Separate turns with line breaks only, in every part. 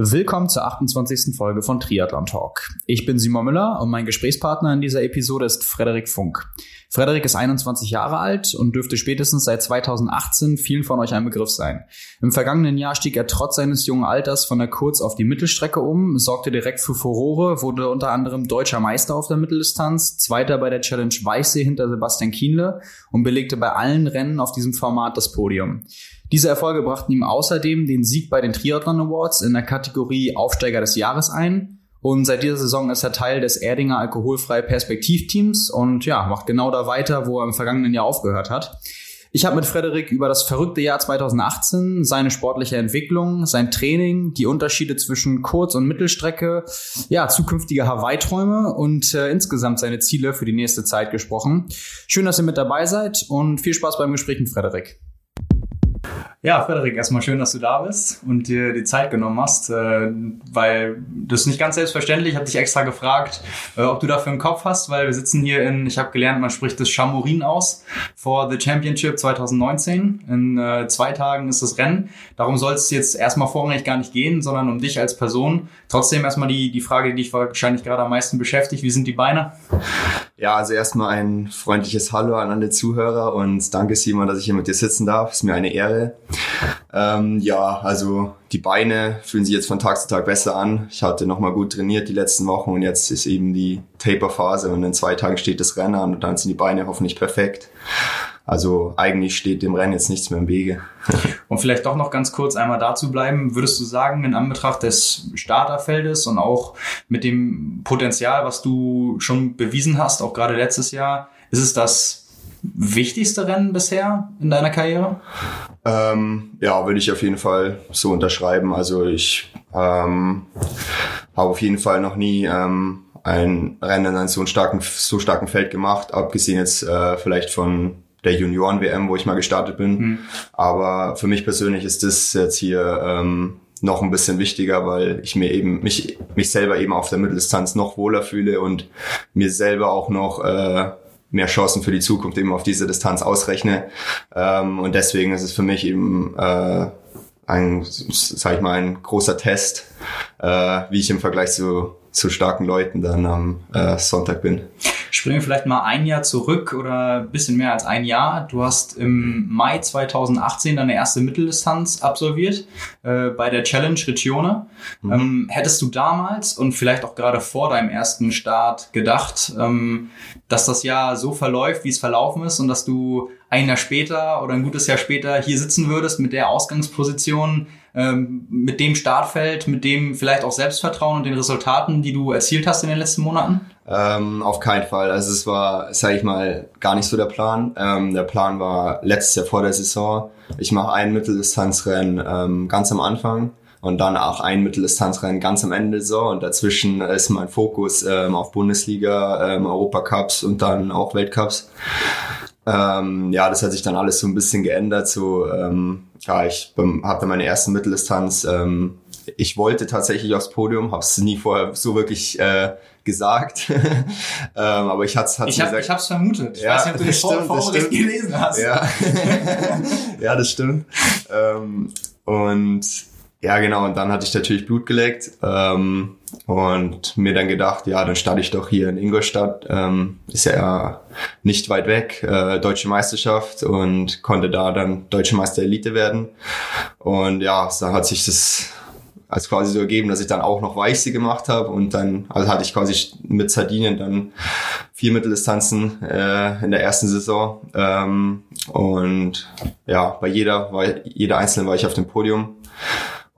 Willkommen zur 28. Folge von Triathlon Talk. Ich bin Simon Müller und mein Gesprächspartner in dieser Episode ist Frederik Funk. Frederik ist 21 Jahre alt und dürfte spätestens seit 2018 vielen von euch ein Begriff sein. Im vergangenen Jahr stieg er trotz seines jungen Alters von der Kurz- auf die Mittelstrecke um, sorgte direkt für Furore, wurde unter anderem deutscher Meister auf der Mitteldistanz, Zweiter bei der Challenge Weichsee hinter Sebastian Kienle und belegte bei allen Rennen auf diesem Format das Podium. Diese Erfolge brachten ihm außerdem den Sieg bei den Triathlon Awards in der Kategorie Aufsteiger des Jahres ein. Und seit dieser Saison ist er Teil des Erdinger Alkoholfrei Perspektivteams und ja, macht genau da weiter, wo er im vergangenen Jahr aufgehört hat. Ich habe mit Frederik über das verrückte Jahr 2018, seine sportliche Entwicklung, sein Training, die Unterschiede zwischen Kurz- und Mittelstrecke, ja, zukünftige Hawaii-Träume und äh, insgesamt seine Ziele für die nächste Zeit gesprochen. Schön, dass ihr mit dabei seid und viel Spaß beim Gespräch mit Frederik. Ja, Frederik, erstmal schön, dass du da bist und dir die Zeit genommen hast, äh, weil das ist nicht ganz selbstverständlich. Ich habe dich extra gefragt, äh, ob du dafür einen Kopf hast, weil wir sitzen hier in, ich habe gelernt, man spricht das Chamorin aus, for the Championship 2019. In äh, zwei Tagen ist das Rennen. Darum soll es jetzt erstmal vorrangig gar nicht gehen, sondern um dich als Person. Trotzdem erstmal die, die Frage, die dich wahrscheinlich gerade am meisten beschäftigt. Wie sind die Beine?
Ja, also erstmal ein freundliches Hallo an alle Zuhörer und danke Simon, dass ich hier mit dir sitzen darf. Ist mir eine Ehre. Ähm, ja, also die Beine fühlen sich jetzt von Tag zu Tag besser an. Ich hatte nochmal gut trainiert die letzten Wochen und jetzt ist eben die Taper-Phase und in zwei Tagen steht das Rennen an und dann sind die Beine hoffentlich perfekt. Also eigentlich steht dem Rennen jetzt nichts mehr im Wege.
und vielleicht doch noch ganz kurz einmal dazu bleiben. Würdest du sagen, in Anbetracht des Starterfeldes und auch mit dem Potenzial, was du schon bewiesen hast, auch gerade letztes Jahr, ist es das wichtigste Rennen bisher in deiner Karriere?
Ähm, ja, würde ich auf jeden Fall so unterschreiben. Also ich ähm, habe auf jeden Fall noch nie ähm, ein Rennen in einem so starken, so starken Feld gemacht, abgesehen jetzt äh, vielleicht von der Junioren-WM, wo ich mal gestartet bin. Mhm. Aber für mich persönlich ist das jetzt hier ähm, noch ein bisschen wichtiger, weil ich mir eben mich mich selber eben auf der Mitteldistanz noch wohler fühle und mir selber auch noch äh, mehr Chancen für die Zukunft eben auf diese Distanz ausrechne. Ähm, und deswegen ist es für mich eben äh, ein, sag ich mal, ein großer Test, äh, wie ich im Vergleich zu zu starken Leuten dann am äh, Sonntag bin.
Springen wir vielleicht mal ein Jahr zurück oder ein bisschen mehr als ein Jahr. Du hast im Mai 2018 deine erste Mitteldistanz absolviert äh, bei der Challenge Regione. Mhm. Ähm, hättest du damals und vielleicht auch gerade vor deinem ersten Start gedacht, ähm, dass das Jahr so verläuft, wie es verlaufen ist und dass du ein Jahr später oder ein gutes Jahr später hier sitzen würdest mit der Ausgangsposition, ähm, mit dem Startfeld, mit dem vielleicht auch Selbstvertrauen und den Resultaten, die du erzielt hast in den letzten Monaten?
Ähm, auf keinen Fall. Also es war, sage ich mal, gar nicht so der Plan. Ähm, der Plan war letztes Jahr vor der Saison. Ich mache ein Mitteldistanzrennen ähm, ganz am Anfang und dann auch ein Mitteldistanzrennen ganz am Ende Saison und dazwischen ist mein Fokus ähm, auf Bundesliga, ähm, Europacups und dann auch Weltcups. Ähm, ja, das hat sich dann alles so ein bisschen geändert. So, ähm, ja, ich habe meine ersten Mitteldistanz. Ähm, ich wollte tatsächlich aufs Podium, habe es nie vorher so wirklich äh, gesagt, ähm, aber ich hatte
es ich hab,
gesagt.
Ich habe es vermutet. Ich ja, weiß nicht, ob du das stimmt, vor, das gelesen hast.
Ja, ja das stimmt. Ähm, und ja, genau. Und dann hatte ich natürlich Blut geleckt ähm, und mir dann gedacht, ja, dann starte ich doch hier in Ingolstadt. Ähm, ist ja nicht weit weg, äh, deutsche Meisterschaft und konnte da dann deutsche Meister Elite werden. Und ja, dann hat sich das als quasi so ergeben, dass ich dann auch noch Weichsee gemacht habe und dann also hatte ich quasi mit Sardinien dann vier Mitteldistanzen äh, in der ersten Saison ähm, und ja bei jeder war jeder einzelne war ich auf dem Podium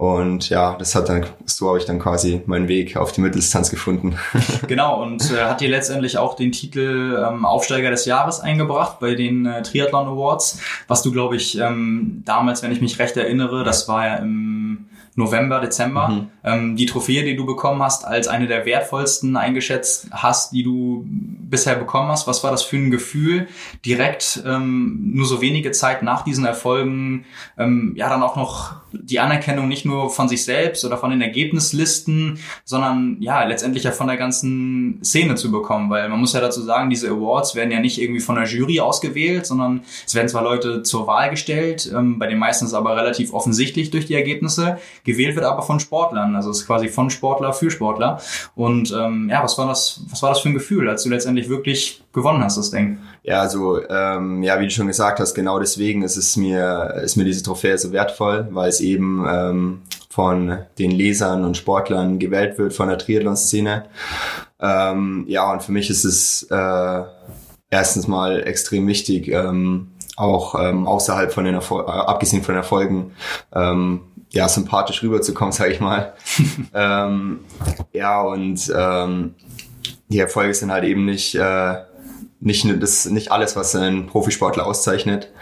und ja, das hat dann, so habe ich dann quasi meinen Weg auf die Mitteldistanz gefunden.
genau, und äh, hat dir letztendlich auch den Titel ähm, Aufsteiger des Jahres eingebracht bei den äh, Triathlon Awards, was du, glaube ich, ähm, damals, wenn ich mich recht erinnere, das war ja im November, Dezember, mhm. ähm, die Trophäe, die du bekommen hast, als eine der wertvollsten eingeschätzt hast, die du bisher bekommen hast. Was war das für ein Gefühl, direkt ähm, nur so wenige Zeit nach diesen Erfolgen ähm, ja dann auch noch die Anerkennung nicht nur von sich selbst oder von den Ergebnislisten, sondern ja, letztendlich ja von der ganzen Szene zu bekommen, weil man muss ja dazu sagen, diese Awards werden ja nicht irgendwie von der Jury ausgewählt, sondern es werden zwar Leute zur Wahl gestellt, ähm, bei den meisten ist aber relativ offensichtlich durch die Ergebnisse, gewählt wird aber von Sportlern, also es ist quasi von Sportler für Sportler und ähm, ja, was war das, was war das für ein Gefühl, als du letztendlich wirklich gewonnen hast, das Ding?
Ja, also ähm, ja, wie du schon gesagt hast, genau deswegen ist es mir ist mir diese Trophäe so wertvoll, weil es eben ähm, von den Lesern und Sportlern gewählt wird von der Triathlon-Szene. Ähm, ja, und für mich ist es äh, erstens mal extrem wichtig, ähm, auch ähm, außerhalb von den Erfol äh, abgesehen von Erfolgen ähm, ja sympathisch rüberzukommen, sage ich mal. ähm, ja und ähm, die Erfolge sind halt eben nicht äh, nicht das nicht alles, was ein Profisportler auszeichnet.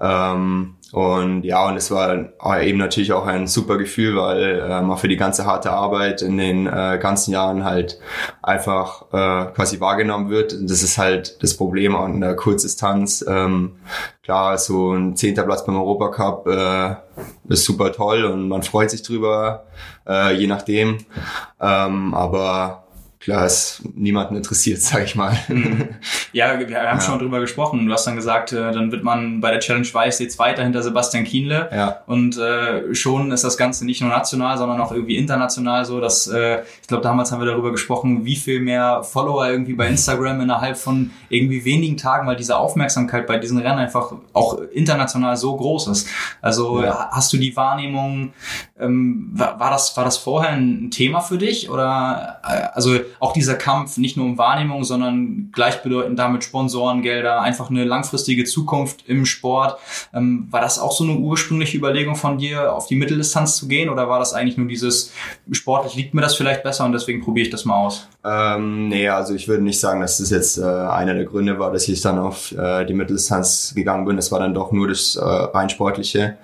Ähm, und ja, und es war eben natürlich auch ein super Gefühl, weil äh, man für die ganze harte Arbeit in den äh, ganzen Jahren halt einfach äh, quasi wahrgenommen wird. Das ist halt das Problem an der Kurzdistanz. Ähm, klar, so ein zehnter Platz beim Europacup äh, ist super toll und man freut sich drüber, äh, je nachdem. Ähm, aber klar ist niemanden interessiert, sag ich mal.
Ja, wir, wir haben ja. schon drüber gesprochen. Du hast dann gesagt, äh, dann wird man bei der Challenge Weißsee Zweiter hinter Sebastian Kienle. Ja. Und äh, schon ist das Ganze nicht nur national, sondern auch irgendwie international so. Dass, äh, ich glaube, damals haben wir darüber gesprochen, wie viel mehr Follower irgendwie bei Instagram innerhalb von irgendwie wenigen Tagen, weil diese Aufmerksamkeit bei diesen Rennen einfach auch international so groß ist. Also ja. hast du die Wahrnehmung, ähm, war, war, das, war das vorher ein Thema für dich? Oder äh, also auch dieser Kampf nicht nur um Wahrnehmung, sondern gleichbedeutend damit Sponsorengelder, einfach eine langfristige Zukunft im Sport. Ähm, war das auch so eine ursprüngliche Überlegung von dir, auf die Mitteldistanz zu gehen? Oder war das eigentlich nur dieses, sportlich liegt mir das vielleicht besser und deswegen probiere ich das mal aus?
Ähm, nee, also ich würde nicht sagen, dass das jetzt äh, einer der Gründe war, dass ich dann auf äh, die Mitteldistanz gegangen bin. Es war dann doch nur das äh, rein sportliche.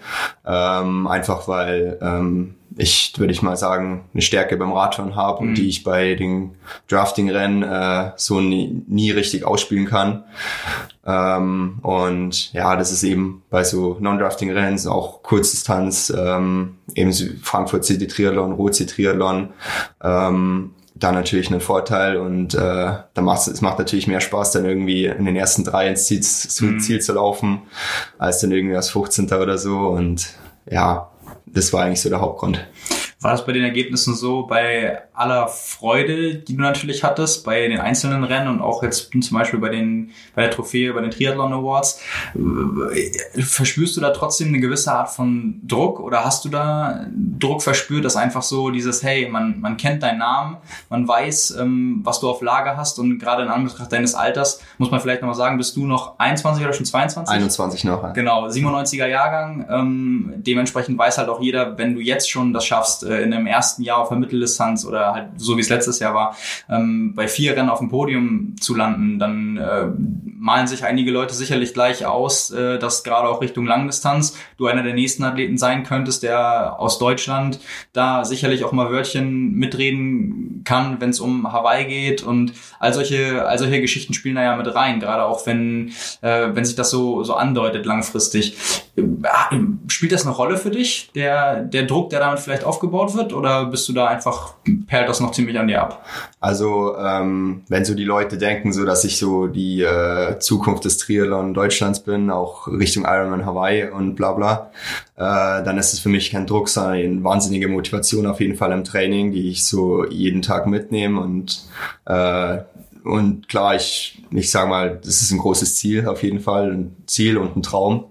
Ähm, einfach weil ähm, ich, würde ich mal sagen, eine Stärke beim Radfahren habe mhm. und die ich bei den Drafting-Rennen äh, so nie, nie richtig ausspielen kann. Ähm, und ja, das ist eben bei so Non-Drafting-Rennen auch Kurzdistanz, ähm, eben Frankfurt City Triathlon, Rot City Triathlon, ähm, da natürlich einen Vorteil und äh, da macht es macht natürlich mehr Spaß, dann irgendwie in den ersten drei ins Ziel, mhm. Ziel zu laufen, als dann irgendwie als 15. oder so und ja, das war eigentlich so der Hauptgrund.
War das bei den Ergebnissen so, bei aller Freude, die du natürlich hattest, bei den einzelnen Rennen und auch jetzt zum Beispiel bei, den, bei der Trophäe, bei den Triathlon Awards, äh, verspürst du da trotzdem eine gewisse Art von Druck oder hast du da Druck verspürt, dass einfach so dieses, hey, man, man kennt deinen Namen, man weiß, ähm, was du auf Lager hast und gerade in Anbetracht deines Alters, muss man vielleicht nochmal sagen, bist du noch 21 oder schon 22?
21 noch. Ja.
Genau, 97er Jahrgang, ähm, dementsprechend weiß halt auch jeder, wenn du jetzt schon das schaffst, äh, in einem ersten Jahr auf der Mitteldistanz oder halt so wie es letztes Jahr war, ähm, bei vier Rennen auf dem Podium zu landen, dann äh, malen sich einige Leute sicherlich gleich aus, äh, dass gerade auch Richtung Langdistanz du einer der nächsten Athleten sein könntest, der aus Deutschland da sicherlich auch mal Wörtchen mitreden kann, wenn es um Hawaii geht und all solche, all solche Geschichten spielen da ja mit rein, gerade auch wenn, äh, wenn sich das so, so andeutet langfristig. Spielt das eine Rolle für dich, der, der Druck, der damit vielleicht aufgebaut wird, oder bist du da einfach, perlt das noch ziemlich an dir ab?
Also, ähm, wenn so die Leute denken, so dass ich so die äh, Zukunft des Triathlon Deutschlands bin, auch Richtung Ironman Hawaii und bla bla, äh, dann ist es für mich kein Druck, sondern eine wahnsinnige Motivation auf jeden Fall im Training, die ich so jeden Tag mitnehme und äh, und klar, ich, ich sage mal, das ist ein großes Ziel auf jeden Fall, ein Ziel und ein Traum.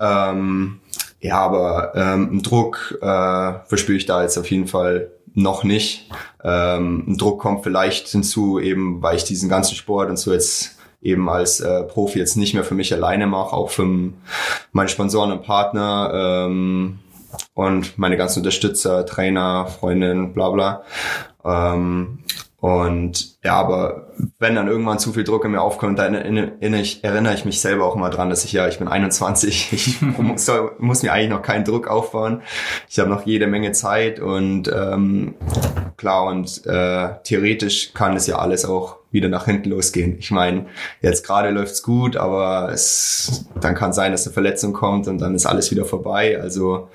Ähm, ja, aber ähm, Druck äh, verspüre ich da jetzt auf jeden Fall noch nicht. Ähm, Druck kommt vielleicht hinzu, eben weil ich diesen ganzen Sport und so jetzt eben als äh, Profi jetzt nicht mehr für mich alleine mache, auch für meine Sponsoren und Partner ähm, und meine ganzen Unterstützer, Trainer, Freundinnen, bla bla. Ähm, und ja, aber wenn dann irgendwann zu viel Druck in mir aufkommt, dann erinnere ich, erinnere ich mich selber auch mal dran, dass ich ja, ich bin 21, ich muss, muss mir eigentlich noch keinen Druck aufbauen. Ich habe noch jede Menge Zeit und ähm, klar und äh, theoretisch kann es ja alles auch wieder nach hinten losgehen. Ich meine, jetzt gerade läuft's gut, aber es dann kann sein, dass eine Verletzung kommt und dann ist alles wieder vorbei. Also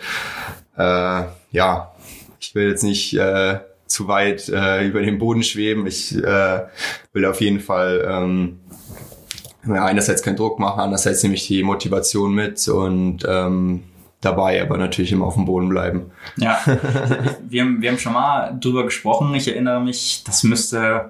äh, ja, ich will jetzt nicht äh, zu weit äh, über den Boden schweben. Ich äh, will auf jeden Fall ähm, einerseits keinen Druck machen, andererseits nehme ich die Motivation mit und ähm, dabei, aber natürlich immer auf dem Boden bleiben.
Ja, wir haben, wir haben schon mal drüber gesprochen. Ich erinnere mich, das müsste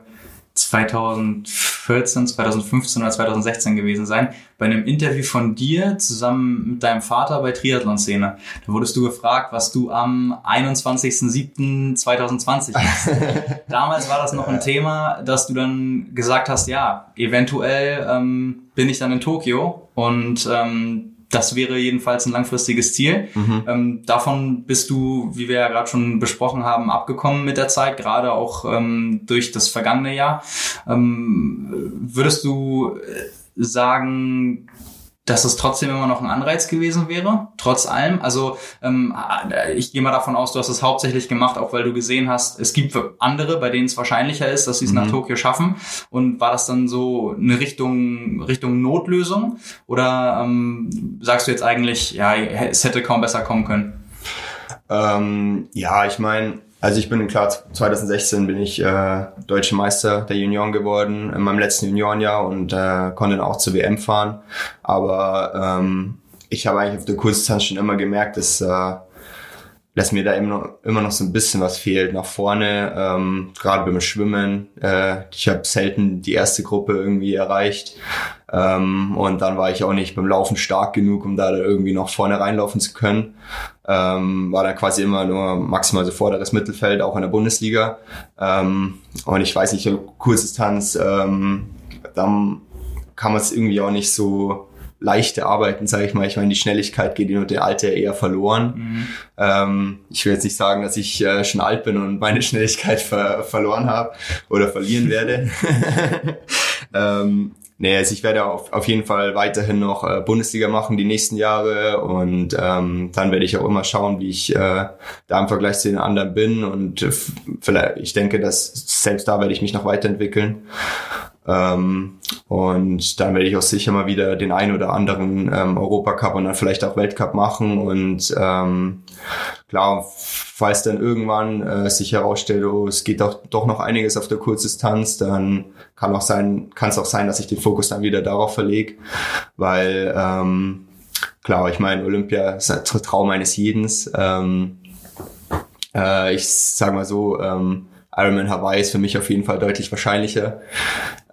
2014, 2015 oder 2016 gewesen sein, bei einem Interview von dir zusammen mit deinem Vater bei Triathlon-Szene. Da wurdest du gefragt, was du am 21.07.2020 machst. Damals war das noch ein Thema, dass du dann gesagt hast, ja, eventuell ähm, bin ich dann in Tokio und ähm, das wäre jedenfalls ein langfristiges Ziel. Mhm. Ähm, davon bist du, wie wir ja gerade schon besprochen haben, abgekommen mit der Zeit, gerade auch ähm, durch das vergangene Jahr. Ähm, würdest du äh, sagen, dass es trotzdem immer noch ein Anreiz gewesen wäre, trotz allem. Also ähm, ich gehe mal davon aus, du hast es hauptsächlich gemacht, auch weil du gesehen hast, es gibt andere, bei denen es wahrscheinlicher ist, dass sie es mhm. nach Tokio schaffen. Und war das dann so eine Richtung Richtung Notlösung? Oder ähm, sagst du jetzt eigentlich, ja, es hätte kaum besser kommen können?
Ähm, ja, ich meine, also ich bin klar, 2016 bin ich äh, deutsche Meister der Junioren geworden in meinem letzten Juniorenjahr und äh, konnte dann auch zur WM fahren. Aber ähm, ich habe eigentlich auf der Kurzdistanz schon immer gemerkt, dass, äh, dass mir da immer noch, immer noch so ein bisschen was fehlt nach vorne, ähm, gerade beim Schwimmen. Äh, ich habe selten die erste Gruppe irgendwie erreicht. Ähm, und dann war ich auch nicht beim Laufen stark genug, um da irgendwie noch vorne reinlaufen zu können. Ähm, war dann quasi immer nur maximal so vorderes Mittelfeld, auch in der Bundesliga. Ähm, und ich weiß nicht, Kurzdistanz, ähm, dann kann man es irgendwie auch nicht so leichte Arbeiten, sage ich mal. Ich meine, die Schnelligkeit geht in der Alter eher verloren. Mhm. Ähm, ich will jetzt nicht sagen, dass ich äh, schon alt bin und meine Schnelligkeit ver verloren habe oder verlieren werde. ähm, Nee, also ich werde auf, auf jeden Fall weiterhin noch äh, Bundesliga machen die nächsten Jahre und ähm, dann werde ich auch immer schauen, wie ich äh, da im Vergleich zu den anderen bin und äh, vielleicht, ich denke, dass selbst da werde ich mich noch weiterentwickeln. Ähm, und dann werde ich auch sicher mal wieder den ein oder anderen ähm, Europacup und dann vielleicht auch Weltcup machen und ähm, klar, falls dann irgendwann äh, sich herausstellt, oh, es geht doch, doch noch einiges auf der Kurzdistanz, dann kann auch sein, kann es auch sein, dass ich den Fokus dann wieder darauf verlege, weil ähm, klar, ich meine, Olympia ist ein Traum eines jeden. Ähm, äh, ich sag mal so, ähm, Ironman Hawaii ist für mich auf jeden Fall deutlich wahrscheinlicher.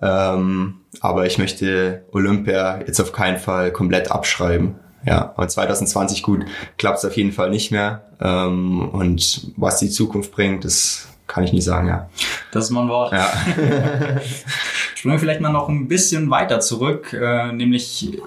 Ähm, aber ich möchte Olympia jetzt auf keinen Fall komplett abschreiben. Ja, und 2020 gut klappt es auf jeden Fall nicht mehr. Ähm, und was die Zukunft bringt, das kann ich nicht sagen, ja.
Das ist mein Wort.
Ja.
Springen wir vielleicht mal noch ein bisschen weiter zurück, äh, nämlich,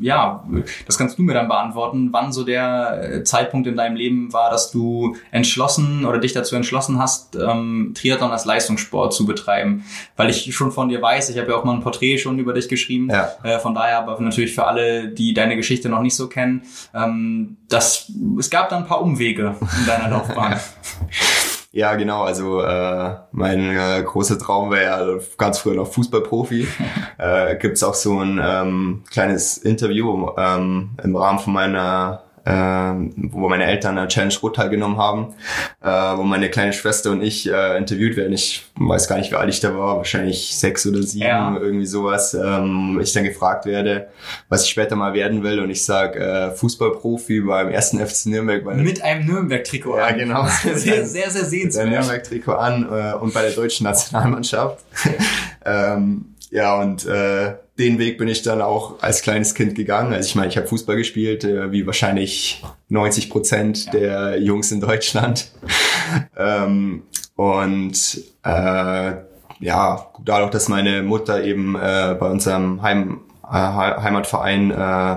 ja, das kannst du mir dann beantworten, wann so der äh, Zeitpunkt in deinem Leben war, dass du entschlossen oder dich dazu entschlossen hast, ähm, Triathlon als Leistungssport zu betreiben. Weil ich schon von dir weiß, ich habe ja auch mal ein Porträt schon über dich geschrieben, ja. äh, von daher aber natürlich für alle, die deine Geschichte noch nicht so kennen, ähm, das, es gab da ein paar Umwege in deiner Laufbahn.
Ja, genau. Also äh, mein äh, großer Traum wäre ja ganz früher noch Fußballprofi. äh, Gibt auch so ein ähm, kleines Interview ähm, im Rahmen von meiner äh, wo meine Eltern eine Challenge Rot teilgenommen haben, äh, wo meine kleine Schwester und ich äh, interviewt werden. Ich weiß gar nicht, wie alt ich da war, wahrscheinlich sechs oder sieben, ja. irgendwie sowas. Ähm, ich dann gefragt werde, was ich später mal werden will und ich sag äh, Fußballprofi beim ersten FC Nürnberg.
Mit einem Nürnberg-Trikot
Ja, genau.
Sehr, sehr, sehr sehenswert.
Mit einem Nürnberg-Trikot an äh, und bei der deutschen Nationalmannschaft. ähm, ja, und äh, den Weg bin ich dann auch als kleines Kind gegangen. Also ich meine, ich habe Fußball gespielt, äh, wie wahrscheinlich 90 Prozent ja. der Jungs in Deutschland. ähm, und äh, ja, dadurch, dass meine Mutter eben äh, bei unserem Heim, äh, Heimatverein äh,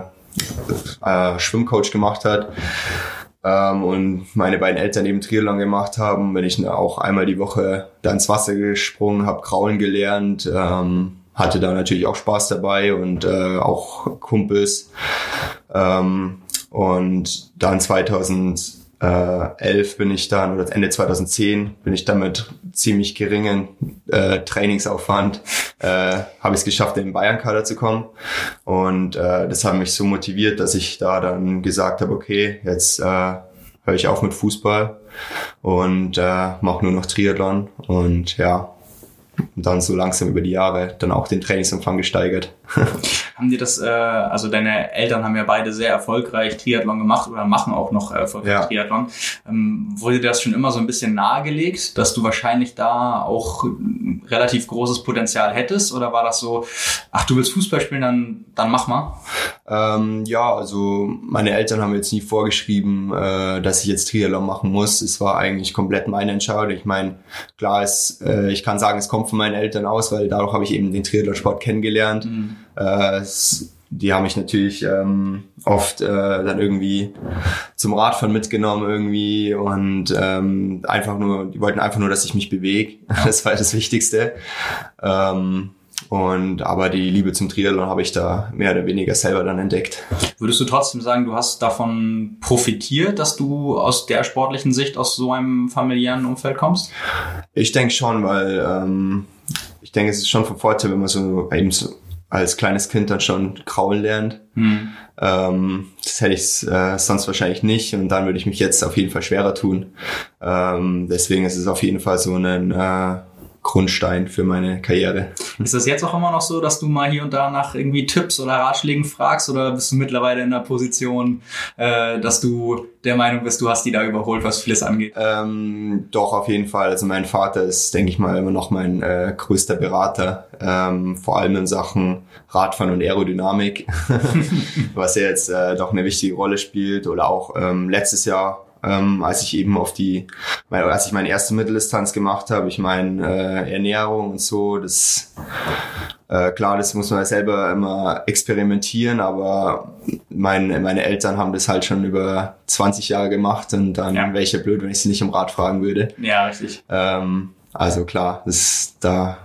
äh, Schwimmcoach gemacht hat, ähm, und meine beiden Eltern eben Triathlon gemacht haben, bin ich auch einmal die Woche da ins Wasser gesprungen, habe Kraulen gelernt, ähm, hatte da natürlich auch Spaß dabei und äh, auch Kumpels. Ähm, und dann 2000 2011 bin ich dann, oder Ende 2010 bin ich dann mit ziemlich geringen äh, Trainingsaufwand, äh, habe ich es geschafft, in den Bayern-Kader zu kommen. Und äh, das hat mich so motiviert, dass ich da dann gesagt habe, okay, jetzt äh, höre ich auf mit Fußball und äh, mache nur noch Triathlon. Und ja, und dann so langsam über die Jahre dann auch den Trainingsumfang gesteigert.
haben dir das, äh, also deine Eltern haben ja beide sehr erfolgreich Triathlon gemacht oder machen auch noch erfolgreich ja. Triathlon. Ähm, wurde dir das schon immer so ein bisschen nahegelegt, dass du wahrscheinlich da auch relativ großes Potenzial hättest? Oder war das so, ach, du willst Fußball spielen, dann, dann mach mal?
Ähm, ja, also meine Eltern haben jetzt nie vorgeschrieben, äh, dass ich jetzt Triathlon machen muss. Es war eigentlich komplett meine Entscheidung. Ich meine, klar ist, äh, ich kann sagen, es kommt von meinen Eltern aus, weil dadurch habe ich eben den Triathlon-Sport kennengelernt. Mhm. Äh, die haben mich natürlich ähm, oft äh, dann irgendwie zum Radfahren mitgenommen irgendwie und ähm, einfach nur, die wollten einfach nur, dass ich mich bewege. Das war das Wichtigste. Ähm, und aber die Liebe zum Triathlon habe ich da mehr oder weniger selber dann entdeckt.
Würdest du trotzdem sagen, du hast davon profitiert, dass du aus der sportlichen Sicht aus so einem familiären Umfeld kommst?
Ich denke schon, weil ähm, ich denke, es ist schon von Vorteil, wenn man so eben so als kleines Kind dann schon kraulen lernt. Hm. Ähm, das hätte ich äh, sonst wahrscheinlich nicht und dann würde ich mich jetzt auf jeden Fall schwerer tun. Ähm, deswegen ist es auf jeden Fall so ein äh, Grundstein für meine Karriere.
Ist das jetzt auch immer noch so, dass du mal hier und da nach irgendwie Tipps oder Ratschlägen fragst oder bist du mittlerweile in der Position, äh, dass du der Meinung bist, du hast die da überholt, was Fliss angeht?
Ähm, doch, auf jeden Fall. Also mein Vater ist, denke ich mal, immer noch mein äh, größter Berater, ähm, vor allem in Sachen Radfahren und Aerodynamik, was ja jetzt äh, doch eine wichtige Rolle spielt. Oder auch ähm, letztes Jahr ähm, als ich eben auf die, als ich meine erste Mitteldistanz gemacht habe, ich meine äh, Ernährung und so, das äh, klar, das muss man selber immer experimentieren, aber mein, meine Eltern haben das halt schon über 20 Jahre gemacht und dann ja. wäre ich ja blöd, wenn ich sie nicht um Rat fragen würde.
Ja, richtig.
Ähm, also klar, das da,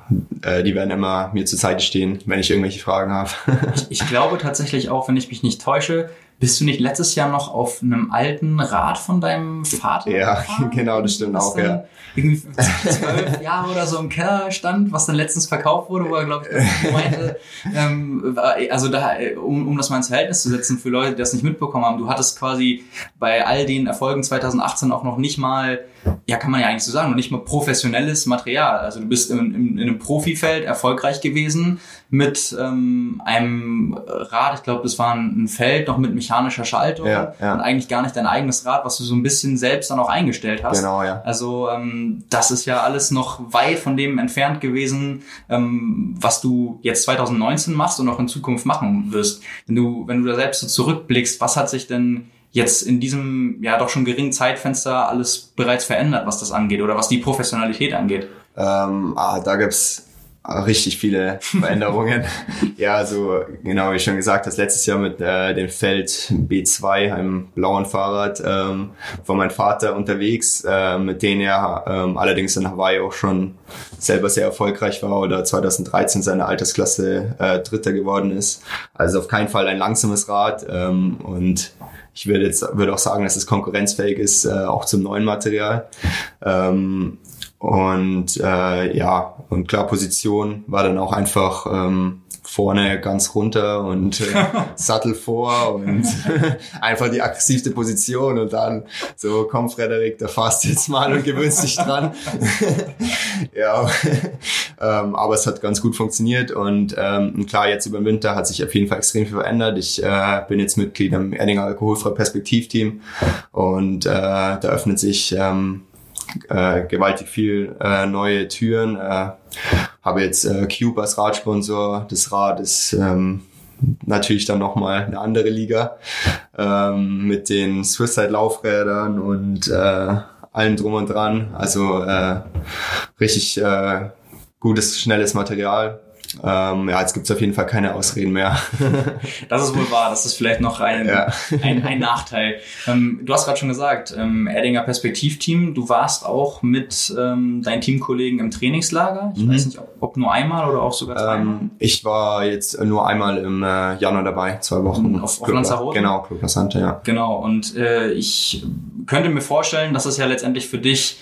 äh, die werden immer mir zur Seite stehen, wenn ich irgendwelche Fragen habe.
ich, ich glaube tatsächlich auch, wenn ich mich nicht täusche, bist du nicht letztes Jahr noch auf einem alten Rad von deinem Vater?
Ja, gefahren? genau, das stimmt auch, ja.
Irgendwie zwölf Jahre oder so im Keller stand, was dann letztens verkauft wurde, wo er, glaube ich, meinte, ähm, also da, um, um das mal ins Verhältnis zu setzen für Leute, die das nicht mitbekommen haben, du hattest quasi bei all den Erfolgen 2018 auch noch nicht mal ja, kann man ja eigentlich so sagen, noch nicht mal professionelles Material. Also du bist in, in, in einem Profifeld erfolgreich gewesen mit ähm, einem Rad, ich glaube, das war ein, Feld noch mit mechanischer Schaltung ja, ja. und eigentlich gar nicht dein eigenes Rad, was du so ein bisschen selbst dann auch eingestellt hast.
Genau, ja.
Also ähm, das ist ja alles noch weit von dem entfernt gewesen, ähm, was du jetzt 2019 machst und auch in Zukunft machen wirst. Wenn du, wenn du da selbst so zurückblickst, was hat sich denn jetzt in diesem ja doch schon geringen Zeitfenster alles bereits verändert, was das angeht oder was die Professionalität angeht?
Ähm, ah, da gibt's richtig viele Veränderungen. ja, also genau wie schon gesagt, das letztes Jahr mit äh, dem Feld B2, einem blauen Fahrrad, ähm, war mein Vater unterwegs, äh, mit dem er ähm, allerdings in Hawaii auch schon selber sehr erfolgreich war oder 2013 seine Altersklasse äh, Dritter geworden ist. Also auf keinen Fall ein langsames Rad ähm, und ich würde jetzt würde auch sagen, dass es konkurrenzfähig ist, äh, auch zum neuen Material. Ähm, und äh, ja, und klar, Position war dann auch einfach ähm, vorne ganz runter und äh, Sattel vor und einfach die aggressivste Position und dann so, komm Frederik, da fährst du jetzt mal und gewöhnst dich dran. ja, ähm, aber es hat ganz gut funktioniert und ähm, klar, jetzt über den Winter hat sich auf jeden Fall extrem viel verändert. Ich äh, bin jetzt Mitglied im Erdinger Alkoholfrei Perspektivteam und äh, da öffnet sich ähm, äh, gewaltig viel äh, neue Türen. Äh, habe jetzt äh, Cube als Radsponsor. Das Rad ist ähm, natürlich dann nochmal eine andere Liga ähm, mit den Suicide Laufrädern und äh, allem drum und dran. Also äh, richtig äh, gutes, schnelles Material. Ähm, ja, jetzt gibt's auf jeden Fall keine Ausreden mehr.
das ist wohl wahr, das ist vielleicht noch ein, ja. ein, ein, Nachteil. Ähm, du hast gerade schon gesagt, ähm, Erdinger Perspektivteam, du warst auch mit ähm, deinen Teamkollegen im Trainingslager. Ich mhm. weiß nicht, ob, ob, nur einmal oder auch sogar zweimal. Ähm,
ich war jetzt nur einmal im äh, Januar dabei, zwei Wochen.
Auf, auf Lanzarote?
Genau, Club Lasante, ja.
Genau, und äh, ich könnte mir vorstellen, dass es ja letztendlich für dich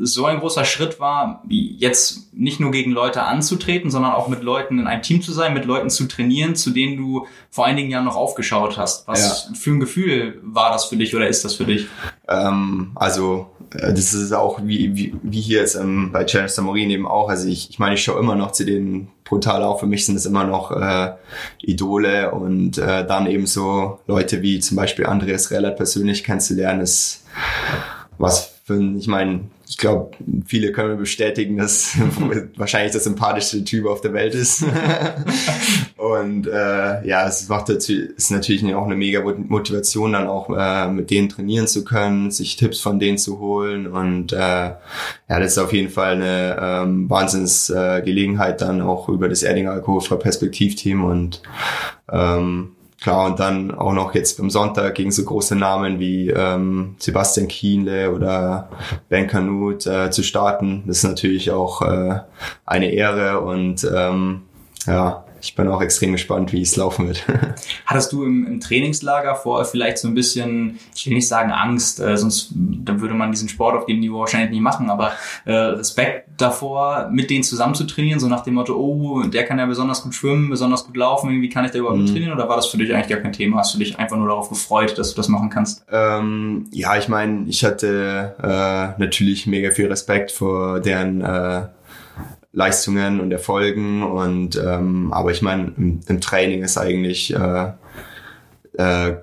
so ein großer Schritt war, jetzt nicht nur gegen Leute anzutreten, sondern auch mit Leuten in einem Team zu sein, mit Leuten zu trainieren, zu denen du vor einigen Jahren noch aufgeschaut hast. Was ja. für ein Gefühl war das für dich oder ist das für dich?
Ähm, also äh, das ist auch wie, wie, wie hier jetzt ähm, bei Challenge Samorin eben auch. Also ich, ich meine, ich schaue immer noch zu den brutal auch. Für mich sind es immer noch äh, Idole und äh, dann eben so Leute wie zum Beispiel Andreas Rellert persönlich kennenzulernen, ist was für, ich meine, ich glaube, viele können mir bestätigen, dass wahrscheinlich der sympathischste Typ auf der Welt ist. und äh, ja, es macht dazu, ist natürlich auch eine mega Motivation, dann auch äh, mit denen trainieren zu können, sich Tipps von denen zu holen. Und äh, ja, das ist auf jeden Fall eine ähm, Wahnsinnsgelegenheit äh, dann auch über das Erdinger Alkoholfrei Perspektivteam und ähm, Klar, und dann auch noch jetzt am Sonntag gegen so große Namen wie ähm, Sebastian Kienle oder Ben Kanut äh, zu starten, das ist natürlich auch äh, eine Ehre und ähm, ja, ich bin auch extrem gespannt, wie es laufen wird.
Hattest du im, im Trainingslager vorher vielleicht so ein bisschen, ich will nicht sagen Angst, äh, sonst dann würde man diesen Sport auf dem Niveau wahrscheinlich nie machen, aber äh, Respekt davor, mit denen zusammen zu trainieren, so nach dem Motto, oh, der kann ja besonders gut schwimmen, besonders gut laufen, wie kann ich da überhaupt mhm. trainieren? Oder war das für dich eigentlich gar kein Thema? Hast du dich einfach nur darauf gefreut, dass du das machen kannst?
Ähm, ja, ich meine, ich hatte äh, natürlich mega viel Respekt vor deren äh, Leistungen und Erfolgen und ähm, aber ich meine im, im, Training ist eigentlich äh, äh,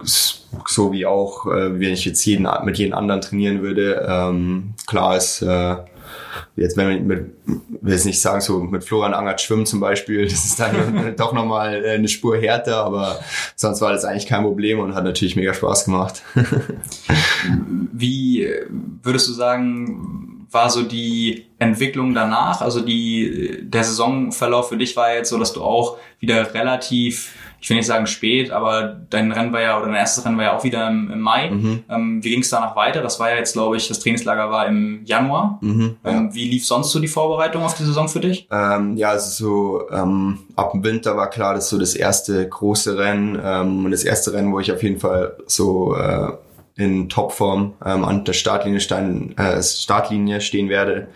so wie auch äh, wenn ich jetzt jeden mit jedem anderen trainieren würde ähm, klar ist äh, jetzt wenn man mit will jetzt nicht sagen so mit Florian Angert schwimmen zum Beispiel das ist dann doch nochmal eine Spur härter aber sonst war das eigentlich kein Problem und hat natürlich mega Spaß gemacht.
Wie würdest du sagen war so die Entwicklung danach? Also die, der Saisonverlauf für dich war jetzt so, dass du auch wieder relativ, ich will nicht sagen spät, aber dein Rennen war ja, oder dein erstes Rennen war ja auch wieder im, im Mai. Mhm. Ähm, wie ging es danach weiter? Das war ja jetzt, glaube ich, das Trainingslager war im Januar. Mhm, ja. ähm, wie lief sonst so die Vorbereitung auf die Saison für dich?
Ähm, ja, also so ähm, ab dem Winter war klar, dass so das erste große Rennen ähm, und das erste Rennen, wo ich auf jeden Fall so äh, in Topform ähm, an der Startlinie, stein, äh, Startlinie stehen werde,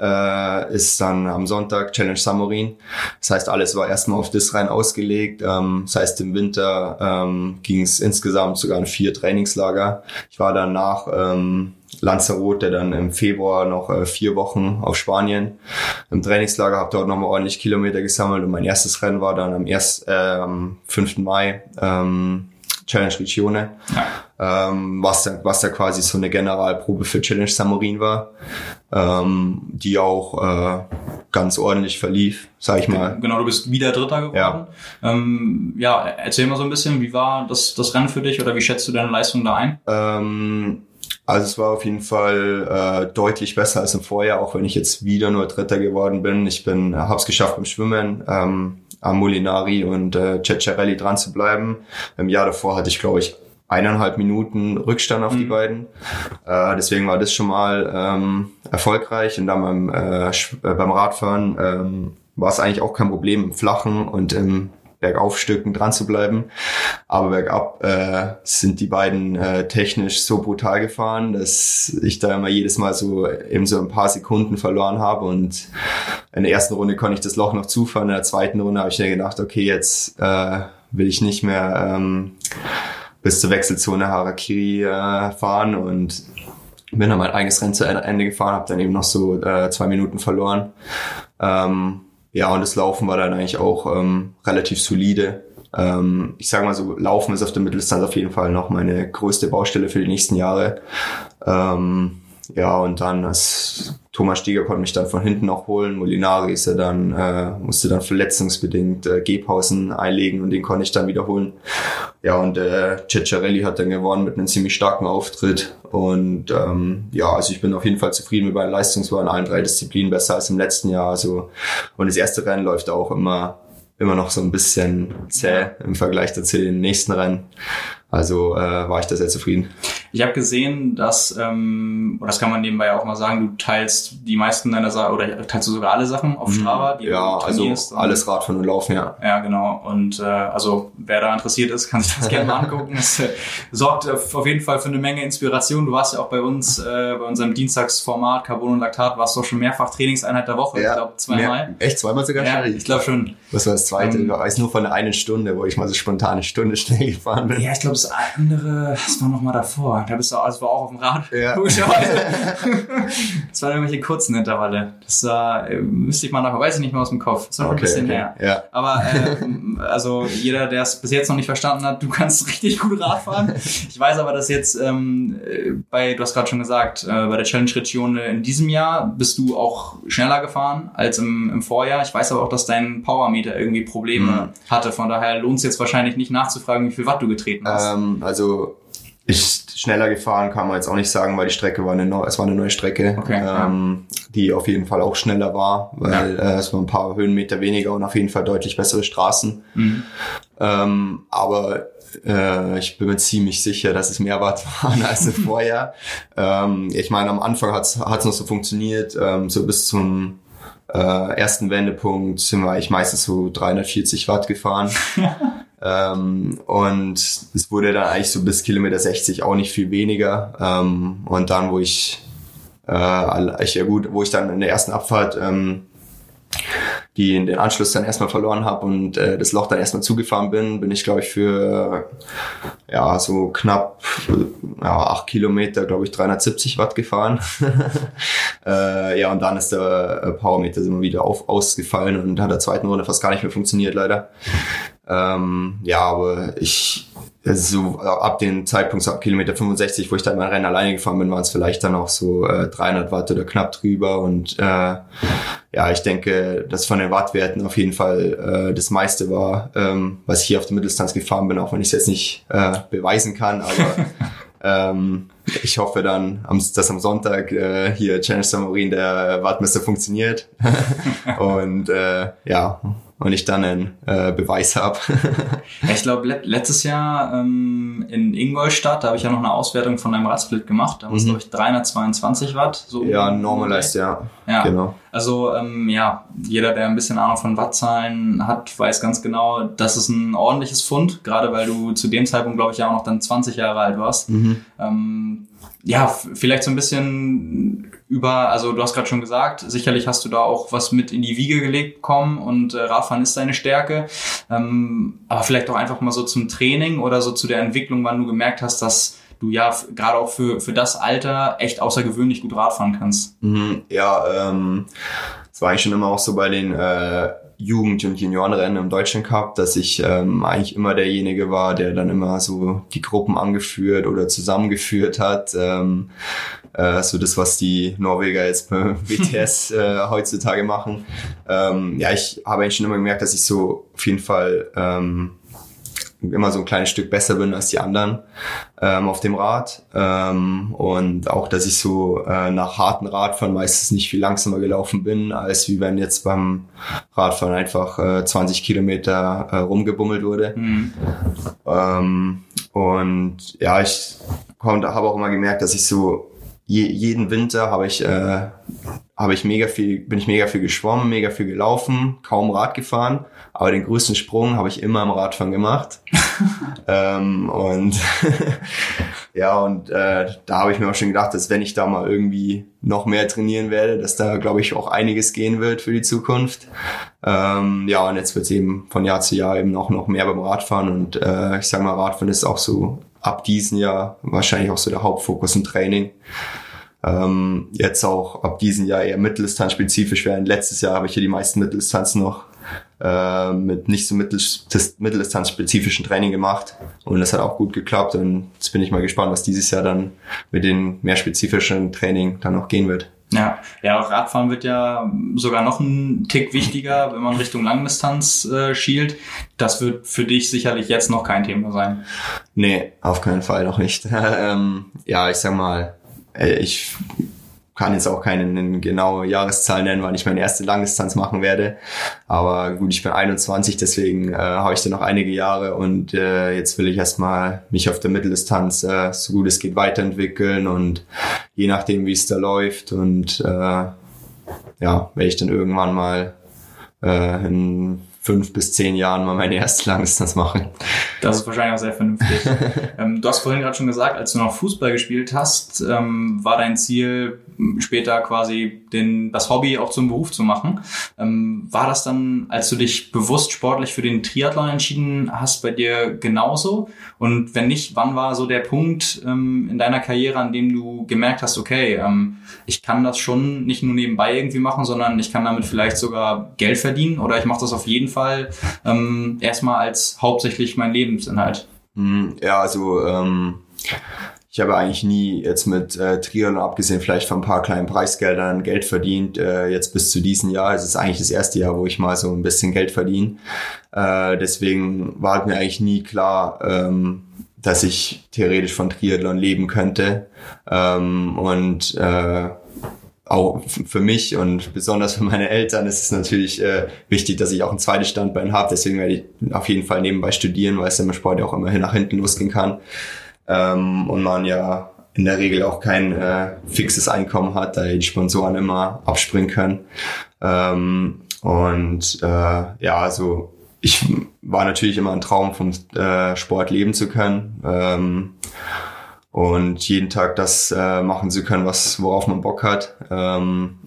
äh, ist dann am Sonntag Challenge Samorin. Das heißt, alles war erstmal auf das rein ausgelegt. Ähm, das heißt, im Winter ähm, ging es insgesamt sogar in vier Trainingslager. Ich war dann nach ähm, Lanzarote dann im Februar noch äh, vier Wochen auf Spanien im Trainingslager, habe dort nochmal ordentlich Kilometer gesammelt und mein erstes Rennen war dann am, erst, äh, am 5. Mai ähm, Challenge Regione. Ja ähm, was, da, was da quasi so eine Generalprobe für Challenge Samorin war, ähm, die auch äh, ganz ordentlich verlief, sag ich mal.
Genau, du bist wieder Dritter geworden. Ja, ähm, ja erzähl mal so ein bisschen, wie war das, das Rennen für dich oder wie schätzt du deine Leistung da ein?
Ähm, also es war auf jeden Fall äh, deutlich besser als im Vorjahr, auch wenn ich jetzt wieder nur Dritter geworden bin. Ich bin, habe es geschafft beim Schwimmen, ähm, am Molinari und äh, Ceccarelli dran zu bleiben. Im Jahr davor hatte ich, glaube ich, eineinhalb Minuten Rückstand auf mhm. die beiden. Äh, deswegen war das schon mal ähm, erfolgreich. Und dann beim, äh, äh, beim Radfahren ähm, war es eigentlich auch kein Problem, im Flachen und im Bergaufstücken dran zu bleiben. Aber bergab äh, sind die beiden äh, technisch so brutal gefahren, dass ich da immer jedes Mal so eben so ein paar Sekunden verloren habe. Und in der ersten Runde konnte ich das Loch noch zufahren. In der zweiten Runde habe ich mir gedacht, okay, jetzt äh, will ich nicht mehr ähm, bis zur Wechselzone Harakiri äh, fahren und bin dann mein eigenes Rennen zu Ende gefahren, habe dann eben noch so äh, zwei Minuten verloren. Ähm, ja, und das Laufen war dann eigentlich auch ähm, relativ solide. Ähm, ich sage mal so, Laufen ist auf der Mitteldistanz auf jeden Fall noch meine größte Baustelle für die nächsten Jahre. Ähm, ja, und dann als Thomas Stieger konnte mich dann von hinten noch holen. Molinari ist er dann, äh, musste dann verletzungsbedingt äh, Gehpausen einlegen und den konnte ich dann wiederholen. Ja, und äh, Ceccarelli hat dann gewonnen mit einem ziemlich starken Auftritt. Und ähm, ja, also ich bin auf jeden Fall zufrieden mit meiner Leistung. In allen drei Disziplinen besser als im letzten Jahr. Also, und das erste Rennen läuft auch immer, immer noch so ein bisschen zäh im Vergleich zu den nächsten Rennen. Also äh, war ich da sehr zufrieden.
Ich habe gesehen, dass, ähm, oder das kann man nebenbei auch mal sagen, du teilst die meisten deiner Sachen, oder teilst du sogar alle Sachen auf mhm. Strava,
die ja, du trainierst. also alles Radfahren und Laufen, ja.
Ja, genau. Und äh, also wer da interessiert ist, kann sich das gerne mal angucken. Es äh, sorgt auf jeden Fall für eine Menge Inspiration. Du warst ja auch bei uns, äh, bei unserem Dienstagsformat Carbon und Laktat, warst du auch schon mehrfach Trainingseinheit der Woche.
Ja, ich glaube zweimal. Mehr, echt, zweimal sogar
ja, ich glaube schon.
Was war das zweite? Ähm, ich weiß nur von einer Stunde, wo ich mal so spontan eine Stunde schnell gefahren bin.
Ja, ich glaube, das andere, das war noch mal Da bist du, das war auch auf dem Rad.
Ja.
das waren irgendwelche kurzen Intervalle. Das war, äh, müsste ich mal nachher, weiß ich nicht mehr aus dem Kopf. Das war okay, ein bisschen okay. her.
Ja.
Aber äh, also jeder, der es bis jetzt noch nicht verstanden hat, du kannst richtig gut Rad fahren. Ich weiß aber, dass jetzt ähm, bei, du hast gerade schon gesagt, äh, bei der Challenge Regione in diesem Jahr bist du auch schneller gefahren als im, im Vorjahr. Ich weiß aber auch, dass dein Powermeter irgendwie Probleme mhm. hatte. Von daher lohnt es jetzt wahrscheinlich nicht nachzufragen, wie viel Watt du getreten hast.
Ähm, also ich schneller gefahren kann man jetzt auch nicht sagen, weil die Strecke war eine neue, es war eine neue Strecke,
okay,
ähm, ja. die auf jeden Fall auch schneller war, weil ja. äh, es waren ein paar Höhenmeter weniger und auf jeden Fall deutlich bessere Straßen. Mhm. Ähm, aber äh, ich bin mir ziemlich sicher, dass es mehr Watt waren als Vorjahr. ähm, ich meine, am Anfang hat es noch so funktioniert, ähm, so bis zum äh, ersten Wendepunkt sind wir eigentlich meistens so 340 Watt gefahren. Ähm, und es wurde dann eigentlich so bis Kilometer 60 auch nicht viel weniger. Ähm, und dann, wo ich, äh, ich ja gut, wo ich dann in der ersten Abfahrt ähm, die in den Anschluss dann erstmal verloren habe und äh, das Loch dann erstmal zugefahren bin, bin ich glaube ich für ja so knapp ja, acht Kilometer, glaube ich 370 Watt gefahren. äh, ja und dann ist der äh, Powermeter immer wieder auf, ausgefallen und hat der zweiten Runde fast gar nicht mehr funktioniert leider. Ähm, ja, aber ich so ab dem Zeitpunkt, so ab Kilometer 65, wo ich dann mein Rennen alleine gefahren bin, waren es vielleicht dann auch so äh, 300 Watt oder knapp drüber. Und äh, ja, ich denke, dass von den Wattwerten auf jeden Fall äh, das meiste war, ähm, was ich hier auf der Mitteldistanz gefahren bin, auch wenn ich es jetzt nicht äh, beweisen kann. Aber ähm, ich hoffe dann, dass am Sonntag äh, hier Challenge Samarin der Wattmesser funktioniert. und äh, ja, und ich dann einen äh, Beweis habe.
ich glaube, let letztes Jahr ähm, in Ingolstadt, da habe ich ja noch eine Auswertung von einem Radsplit gemacht. Da war es, mhm. glaube ich, 322 Watt.
So ja, normalized, ja.
Ja, genau. Also ähm, ja, jeder, der ein bisschen Ahnung von Wattzahlen hat, weiß ganz genau, das ist ein ordentliches Fund, gerade weil du zu dem Zeitpunkt, glaube ich, ja auch noch dann 20 Jahre alt warst. Mhm. Ähm, ja, vielleicht so ein bisschen über, also du hast gerade schon gesagt, sicherlich hast du da auch was mit in die Wiege gelegt bekommen und äh, Radfahren ist deine Stärke. Ähm, aber vielleicht auch einfach mal so zum Training oder so zu der Entwicklung, wann du gemerkt hast, dass du ja gerade auch für, für das Alter echt außergewöhnlich gut Radfahren kannst.
Mhm, ja, ähm, das war eigentlich schon immer auch so bei den äh, Jugend- und Juniorenrennen im Deutschen Cup, dass ich ähm, eigentlich immer derjenige war, der dann immer so die Gruppen angeführt oder zusammengeführt hat. Ähm, äh, so das, was die Norweger jetzt bei WTS äh, heutzutage machen. Ähm, ja, ich habe eigentlich schon immer gemerkt, dass ich so auf jeden Fall ähm, immer so ein kleines Stück besser bin als die anderen ähm, auf dem Rad ähm, und auch, dass ich so äh, nach harten Radfahren meistens nicht viel langsamer gelaufen bin, als wie wenn jetzt beim Radfahren einfach äh, 20 Kilometer äh, rumgebummelt wurde. Mhm. Ähm, und ja, ich habe auch immer gemerkt, dass ich so je, jeden Winter habe ich äh, habe ich mega viel bin ich mega viel geschwommen, mega viel gelaufen, kaum Rad gefahren aber den größten Sprung habe ich immer im Radfahren gemacht. ähm, und ja, und äh, da habe ich mir auch schon gedacht, dass wenn ich da mal irgendwie noch mehr trainieren werde, dass da, glaube ich, auch einiges gehen wird für die Zukunft. Ähm, ja, und jetzt wird es eben von Jahr zu Jahr eben auch noch mehr beim Radfahren. Und äh, ich sage mal, Radfahren ist auch so ab diesem Jahr wahrscheinlich auch so der Hauptfokus im Training. Ähm, jetzt auch ab diesem Jahr eher Mitteldistanz spezifisch, während letztes Jahr habe ich hier die meisten Mitteldistanzen noch äh, mit nicht so mitteldistanzspezifischen Training gemacht und das hat auch gut geklappt und jetzt bin ich mal gespannt, was dieses Jahr dann mit den mehr spezifischen Training dann noch gehen wird.
Ja, ja, auch Radfahren wird ja sogar noch ein Tick wichtiger, wenn man Richtung Langdistanz äh, schielt. Das wird für dich sicherlich jetzt noch kein Thema sein.
Nee, auf keinen Fall noch nicht. ähm, ja, ich sag mal, ich kann jetzt auch keine genaue Jahreszahl nennen, weil ich meine erste Langdistanz machen werde. Aber gut, ich bin 21, deswegen äh, habe ich da noch einige Jahre und äh, jetzt will ich erstmal mich auf der Mitteldistanz äh, so gut es geht weiterentwickeln und je nachdem, wie es da läuft und äh, ja, werde ich dann irgendwann mal äh, in fünf bis zehn Jahren mal meine erste Langdistanz machen.
Das ist wahrscheinlich auch sehr vernünftig. ähm, du hast vorhin gerade schon gesagt, als du noch Fußball gespielt hast, ähm, war dein Ziel später quasi den, das Hobby auch zum Beruf zu machen. Ähm, war das dann, als du dich bewusst sportlich für den Triathlon entschieden hast, bei dir genauso? Und wenn nicht, wann war so der Punkt ähm, in deiner Karriere, an dem du gemerkt hast, okay, ähm, ich kann das schon nicht nur nebenbei irgendwie machen, sondern ich kann damit vielleicht sogar Geld verdienen oder ich mache das auf jeden Fall ähm, erstmal als hauptsächlich mein Lebensinhalt?
Hm, ja, also ähm, ich habe eigentlich nie jetzt mit äh, Triathlon, abgesehen vielleicht von ein paar kleinen Preisgeldern, Geld verdient. Äh, jetzt bis zu diesem Jahr. Es ist eigentlich das erste Jahr, wo ich mal so ein bisschen Geld verdiene. Äh, deswegen war mir eigentlich nie klar, ähm, dass ich theoretisch von Triathlon leben könnte. Ähm, und äh, auch für mich und besonders für meine Eltern ist es natürlich äh, wichtig, dass ich auch ein zweites Standbein habe. Deswegen werde ich auf jeden Fall nebenbei studieren, weil es im Sport ja auch immer nach hinten losgehen kann. Ähm, und man ja in der Regel auch kein äh, fixes Einkommen hat, da die Sponsoren immer abspringen können. Ähm, und äh, ja, also ich war natürlich immer ein Traum vom äh, Sport leben zu können. Ähm, und jeden Tag das äh, machen zu können, was worauf man Bock hat. Ähm,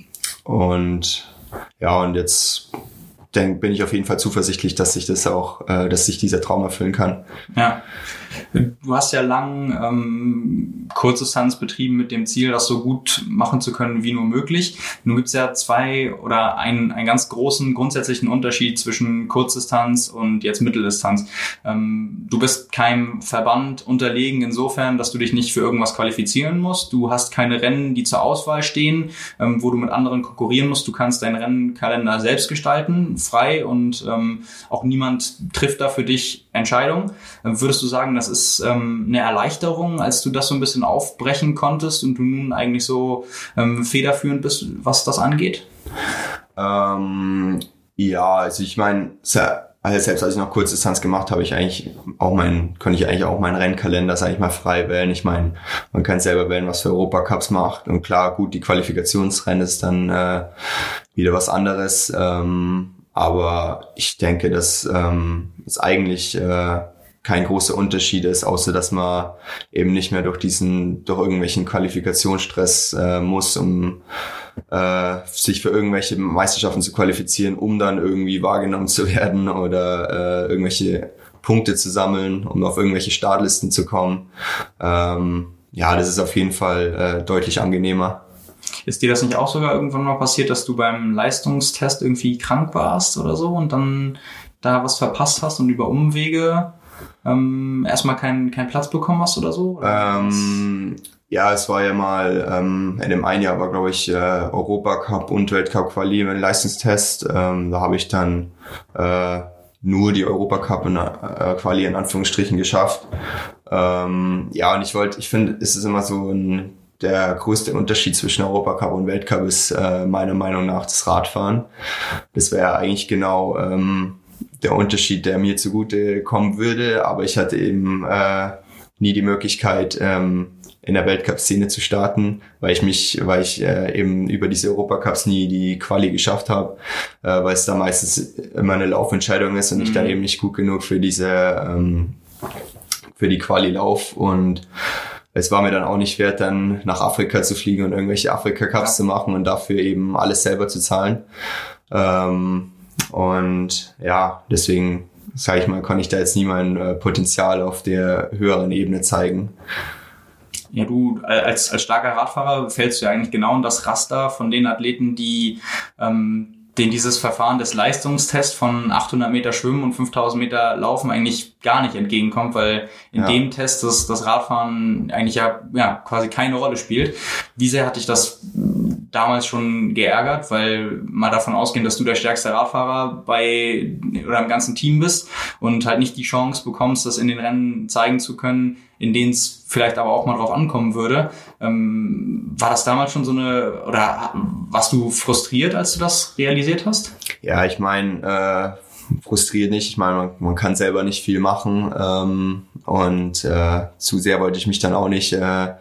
und ja, und jetzt denk, bin ich auf jeden Fall zuversichtlich, dass sich das auch, äh, dass sich dieser Traum erfüllen kann.
Ja. Du hast ja lang ähm, Kurzdistanz betrieben mit dem Ziel, das so gut machen zu können wie nur möglich. Nun gibt es ja zwei oder einen, einen ganz großen grundsätzlichen Unterschied zwischen Kurzdistanz und jetzt Mitteldistanz. Ähm, du bist keinem Verband unterlegen insofern, dass du dich nicht für irgendwas qualifizieren musst. Du hast keine Rennen, die zur Auswahl stehen, ähm, wo du mit anderen konkurrieren musst. Du kannst deinen Rennkalender selbst gestalten, frei und ähm, auch niemand trifft da für dich Entscheidungen. Ähm, würdest du sagen, das ist ähm, eine Erleichterung, als du das so ein bisschen aufbrechen konntest und du nun eigentlich so ähm, federführend bist, was das angeht?
Ähm, ja, also ich meine, also selbst als ich noch Kurzdistanz gemacht habe, ich eigentlich auch mein, konnte ich eigentlich auch meinen Rennkalender, sage ich mal, frei wählen. Ich meine, man kann selber wählen, was für Europacups macht. Und klar, gut, die Qualifikationsrennen ist dann äh, wieder was anderes. Ähm, aber ich denke, dass ähm, es eigentlich äh, kein großer Unterschied ist, außer dass man eben nicht mehr durch diesen, durch irgendwelchen Qualifikationsstress äh, muss, um äh, sich für irgendwelche Meisterschaften zu qualifizieren, um dann irgendwie wahrgenommen zu werden oder äh, irgendwelche Punkte zu sammeln, um auf irgendwelche Startlisten zu kommen. Ähm, ja, das ist auf jeden Fall äh, deutlich angenehmer.
Ist dir das nicht auch sogar irgendwann mal passiert, dass du beim Leistungstest irgendwie krank warst oder so und dann da was verpasst hast und über Umwege ähm, erstmal keinen keinen Platz bekommen hast oder so?
Oder ähm, ja, es war ja mal, ähm, in dem einen Jahr war, glaube ich, äh, Europacup und Weltcup Quali im Leistungstest. Ähm, da habe ich dann äh, nur die Europacup in, äh, Quali in Anführungsstrichen geschafft. Ähm, ja, und ich wollte, ich finde, es ist immer so ein der größte Unterschied zwischen Europacup und Weltcup ist äh, meiner Meinung nach das Radfahren. Das wäre eigentlich genau ähm, der Unterschied, der mir zugute kommen würde, aber ich hatte eben äh, nie die Möglichkeit, ähm, in der Weltcup-Szene zu starten, weil ich mich, weil ich äh, eben über diese Europacups nie die Quali geschafft habe, äh, weil es da meistens immer eine Laufentscheidung ist und mhm. ich dann eben nicht gut genug für diese ähm, für die Quali lauf und es war mir dann auch nicht wert, dann nach Afrika zu fliegen und irgendwelche Afrika-Cups ja. zu machen und dafür eben alles selber zu zahlen. Ähm, und ja, deswegen sage ich mal, kann ich da jetzt nie mein äh, Potenzial auf der höheren Ebene zeigen.
Ja, du als, als starker Radfahrer fällst du ja eigentlich genau in das Raster von den Athleten, die ähm, den dieses Verfahren des Leistungstests von 800 Meter Schwimmen und 5000 Meter Laufen eigentlich gar nicht entgegenkommt, weil in ja. dem Test das, das Radfahren eigentlich ja, ja quasi keine Rolle spielt. Wie sehr hat dich das damals schon geärgert, weil mal davon ausgehen, dass du der stärkste Radfahrer bei oder im ganzen Team bist und halt nicht die Chance bekommst, das in den Rennen zeigen zu können, in denen es vielleicht aber auch mal drauf ankommen würde. Ähm, war das damals schon so eine oder warst du frustriert, als du das realisiert hast?
Ja, ich meine, äh, frustriert nicht. Ich meine, man, man kann selber nicht viel machen ähm, und äh, zu sehr wollte ich mich dann auch nicht äh,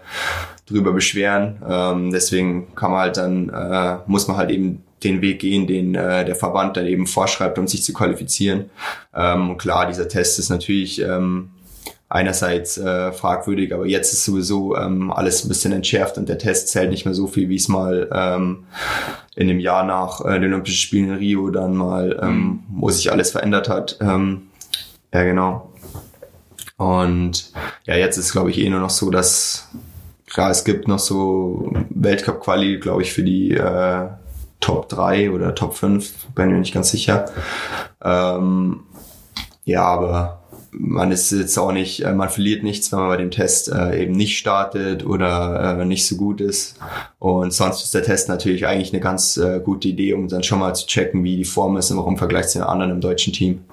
drüber beschweren. Ähm, deswegen kann man halt dann, äh, muss man halt eben den Weg gehen, den äh, der Verband dann eben vorschreibt, um sich zu qualifizieren. Ähm, klar, dieser Test ist natürlich ähm, einerseits äh, fragwürdig, aber jetzt ist sowieso ähm, alles ein bisschen entschärft und der Test zählt nicht mehr so viel, wie es mal ähm, in dem Jahr nach äh, den Olympischen Spielen in Rio dann mal, ähm, mhm. wo sich alles verändert hat. Ähm, ja, genau. Und ja, jetzt ist glaube ich eh nur noch so, dass klar, es gibt noch so Weltcup-Quali, glaube ich, für die äh, Top 3 oder Top 5, bin mir nicht ganz sicher. Ähm, ja, aber man ist jetzt auch nicht, äh, man verliert nichts, wenn man bei dem Test äh, eben nicht startet oder äh, nicht so gut ist. Und sonst ist der Test natürlich eigentlich eine ganz äh, gute Idee, um dann schon mal zu checken, wie die Form ist im Vergleich zu den anderen im deutschen Team.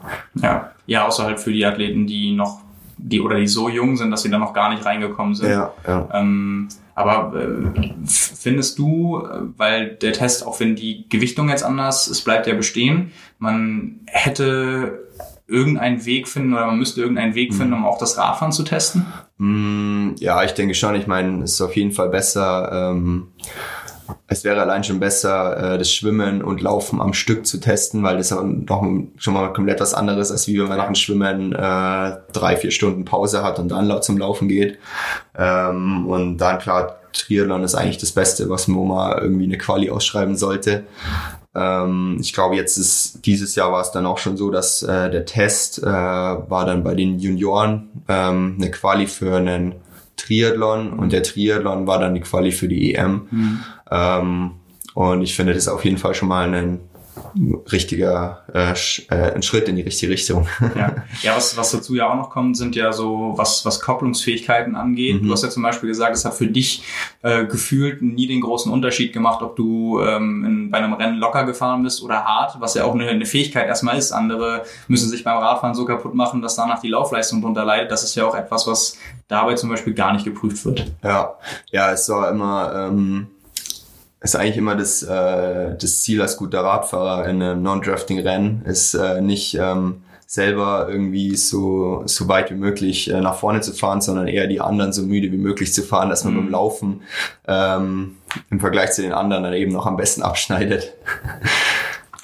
Ja, ja, außer halt für die Athleten, die noch die oder die so jung sind, dass sie da noch gar nicht reingekommen sind.
Ja, ja.
Ähm, aber äh, findest du, weil der Test, auch wenn die Gewichtung jetzt anders, es bleibt ja bestehen, man hätte irgendeinen Weg finden oder man müsste irgendeinen Weg finden, um auch das Radfahren zu testen?
Mm, ja, ich denke schon. Ich meine, es ist auf jeden Fall besser. Ähm, es wäre allein schon besser, äh, das Schwimmen und Laufen am Stück zu testen, weil das doch schon mal komplett was anderes ist, wie wenn man nach dem Schwimmen äh, drei, vier Stunden Pause hat und dann laut zum Laufen geht. Ähm, und dann klar, Triathlon ist eigentlich das Beste, was man mal irgendwie eine Quali ausschreiben sollte. Ähm, ich glaube, jetzt ist dieses Jahr war es dann auch schon so, dass äh, der Test äh, war dann bei den Junioren ähm, eine Quali für einen Triathlon und der Triathlon war dann die Quali für die EM. Mhm. Ähm, und ich finde das auf jeden Fall schon mal ein richtiger äh, äh, ein Schritt in die richtige Richtung.
ja, ja was, was dazu ja auch noch kommt, sind ja so, was, was Kopplungsfähigkeiten angeht. Mhm. Du hast ja zum Beispiel gesagt, es hat für dich äh, gefühlt nie den großen Unterschied gemacht, ob du ähm, in, bei einem Rennen locker gefahren bist oder hart, was ja auch eine, eine Fähigkeit erstmal ist. Andere müssen sich beim Radfahren so kaputt machen, dass danach die Laufleistung drunter leidet. Das ist ja auch etwas, was dabei zum Beispiel gar nicht geprüft wird.
Ja, ja, es war immer ähm ist eigentlich immer das, äh, das Ziel als guter Radfahrer in einem Non-Drafting-Rennen, ist äh, nicht ähm, selber irgendwie so, so weit wie möglich äh, nach vorne zu fahren, sondern eher die anderen so müde wie möglich zu fahren, dass man mhm. beim Laufen ähm, im Vergleich zu den anderen dann eben noch am besten abschneidet.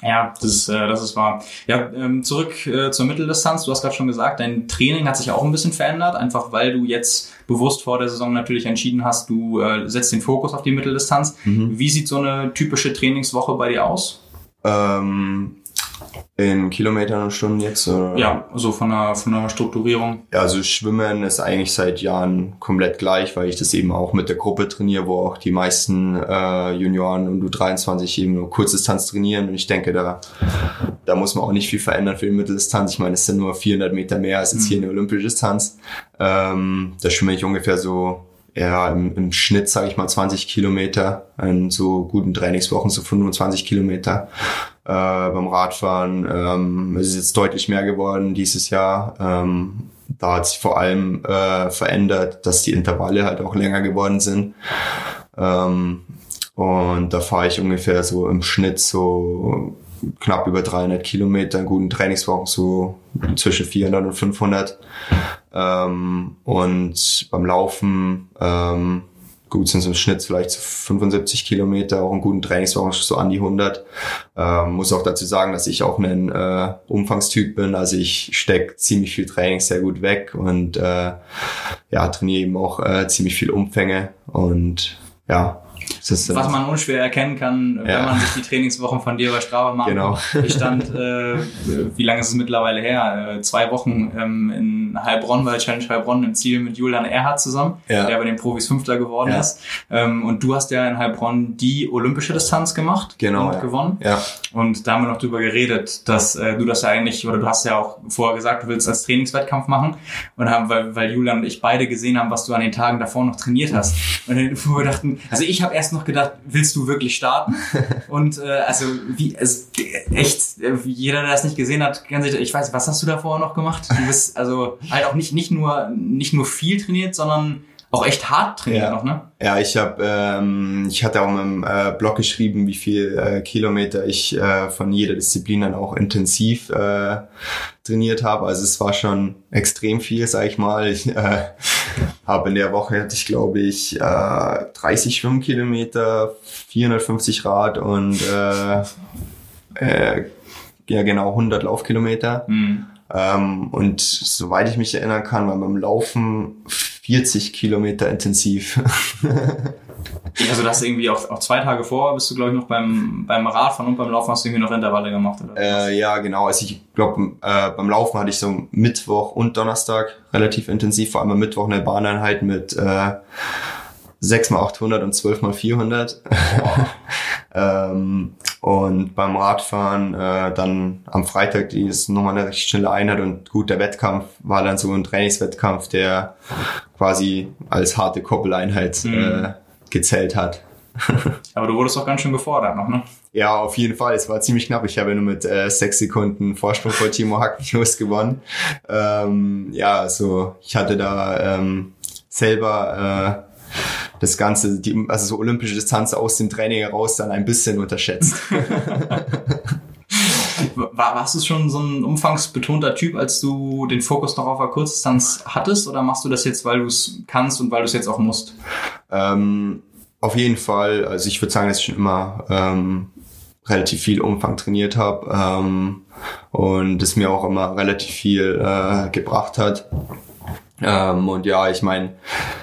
Ja, das ist, äh, das ist wahr. Ja, ähm, zurück äh, zur Mitteldistanz. Du hast gerade schon gesagt, dein Training hat sich auch ein bisschen verändert, einfach weil du jetzt bewusst vor der Saison natürlich entschieden hast, du äh, setzt den Fokus auf die Mitteldistanz. Mhm. Wie sieht so eine typische Trainingswoche bei dir aus?
Ähm, in Kilometern und Stunden jetzt? Oder?
Ja, so von der, von der Strukturierung.
Ja, also Schwimmen ist eigentlich seit Jahren komplett gleich, weil ich das eben auch mit der Gruppe trainiere, wo auch die meisten äh, Junioren und U23 eben nur Kurzdistanz trainieren. Und ich denke, da, da muss man auch nicht viel verändern für die Mitteldistanz. Ich meine, es sind nur 400 Meter mehr als jetzt mhm. hier eine olympische Distanz. Ähm, da schwimme ich ungefähr so ja, im, im Schnitt, sage ich mal, 20 Kilometer, in so guten Trainingswochen so 25 Kilometer äh, beim Radfahren. Ähm, es ist jetzt deutlich mehr geworden dieses Jahr. Ähm, da hat sich vor allem äh, verändert, dass die Intervalle halt auch länger geworden sind. Ähm, und da fahre ich ungefähr so im Schnitt so knapp über 300 Kilometer in guten Trainingswochen, so zwischen 400 und 500. Ähm, und beim Laufen ähm, gut sind es im Schnitt vielleicht so 75 Kilometer, auch einen guten Trainingswochen so an die 100. Ähm, muss auch dazu sagen, dass ich auch ein äh, Umfangstyp bin, also ich stecke ziemlich viel Training sehr gut weg und äh, ja, trainiere eben auch äh, ziemlich viel Umfänge und ja,
was man unschwer erkennen kann, wenn man sich die Trainingswochen von dir bei Strava macht.
Genau.
Ich stand, äh, wie lange ist es mittlerweile her? Äh, zwei Wochen ähm, in Heilbronn bei Challenge Heilbronn im Ziel mit Julian Erhardt zusammen, ja. der bei den Profis Fünfter geworden ja. ist. Ähm, und du hast ja in Heilbronn die olympische Distanz gemacht
genau,
und gewonnen.
Ja.
Und da haben wir noch drüber geredet, dass äh, du das ja eigentlich, oder du hast ja auch vorher gesagt, du willst als Trainingswettkampf machen. Und haben, weil, weil Julian und ich beide gesehen haben, was du an den Tagen davor noch trainiert hast. Und wir dachten, also ich habe erst noch gedacht, willst du wirklich starten? Und äh, also wie, also, echt, äh, jeder, der das nicht gesehen hat, kann sich, ich weiß, was hast du da vorher noch gemacht? Du bist also halt auch nicht nicht nur nicht nur viel trainiert, sondern auch echt hart trainiert
ja.
noch, ne?
Ja, ich habe, ähm, ich hatte auch im äh, Blog geschrieben, wie viel äh, Kilometer ich äh, von jeder Disziplin dann auch intensiv äh, trainiert habe. Also es war schon extrem viel, sag ich mal. Ich äh, habe in der Woche hatte ich glaube ich äh, 30 Schwimmkilometer, 450 Rad und äh, äh, ja genau 100 Laufkilometer. Mhm. Ähm, und soweit ich mich erinnern kann, war beim Laufen 40 Kilometer intensiv.
also das irgendwie auch, auch zwei Tage vor bist du, glaube ich, noch beim, beim Radfahren und beim Laufen hast du irgendwie noch Intervalle gemacht, oder?
Äh, ja, genau. Also ich glaube, äh, beim Laufen hatte ich so Mittwoch und Donnerstag relativ intensiv, vor allem am Mittwoch eine Bahneinheit mit äh, 6 mal 800 und 12 mal 400. ähm, und beim Radfahren äh, dann am Freitag, die ist nochmal eine recht schnelle Einheit und gut, der Wettkampf war dann so ein Trainingswettkampf, der quasi als harte Koppeleinheit mhm. äh, gezählt hat.
Aber du wurdest auch ganz schön gefordert noch, ne?
Ja, auf jeden Fall. Es war ziemlich knapp. Ich habe nur mit äh, sechs Sekunden Vorsprung vor Timo Hackenlos gewonnen. Ähm, ja, also ich hatte da ähm, selber äh, das Ganze, die, also so olympische Distanz aus dem Training heraus dann ein bisschen unterschätzt.
War, warst du schon so ein umfangsbetonter Typ, als du den Fokus noch auf der Kurzdistanz hattest, oder machst du das jetzt, weil du es kannst und weil du es jetzt auch musst?
Ähm, auf jeden Fall. Also ich würde sagen, dass ich schon immer ähm, relativ viel Umfang trainiert habe ähm, und es mir auch immer relativ viel äh, gebracht hat. Ähm, und ja, ich meine,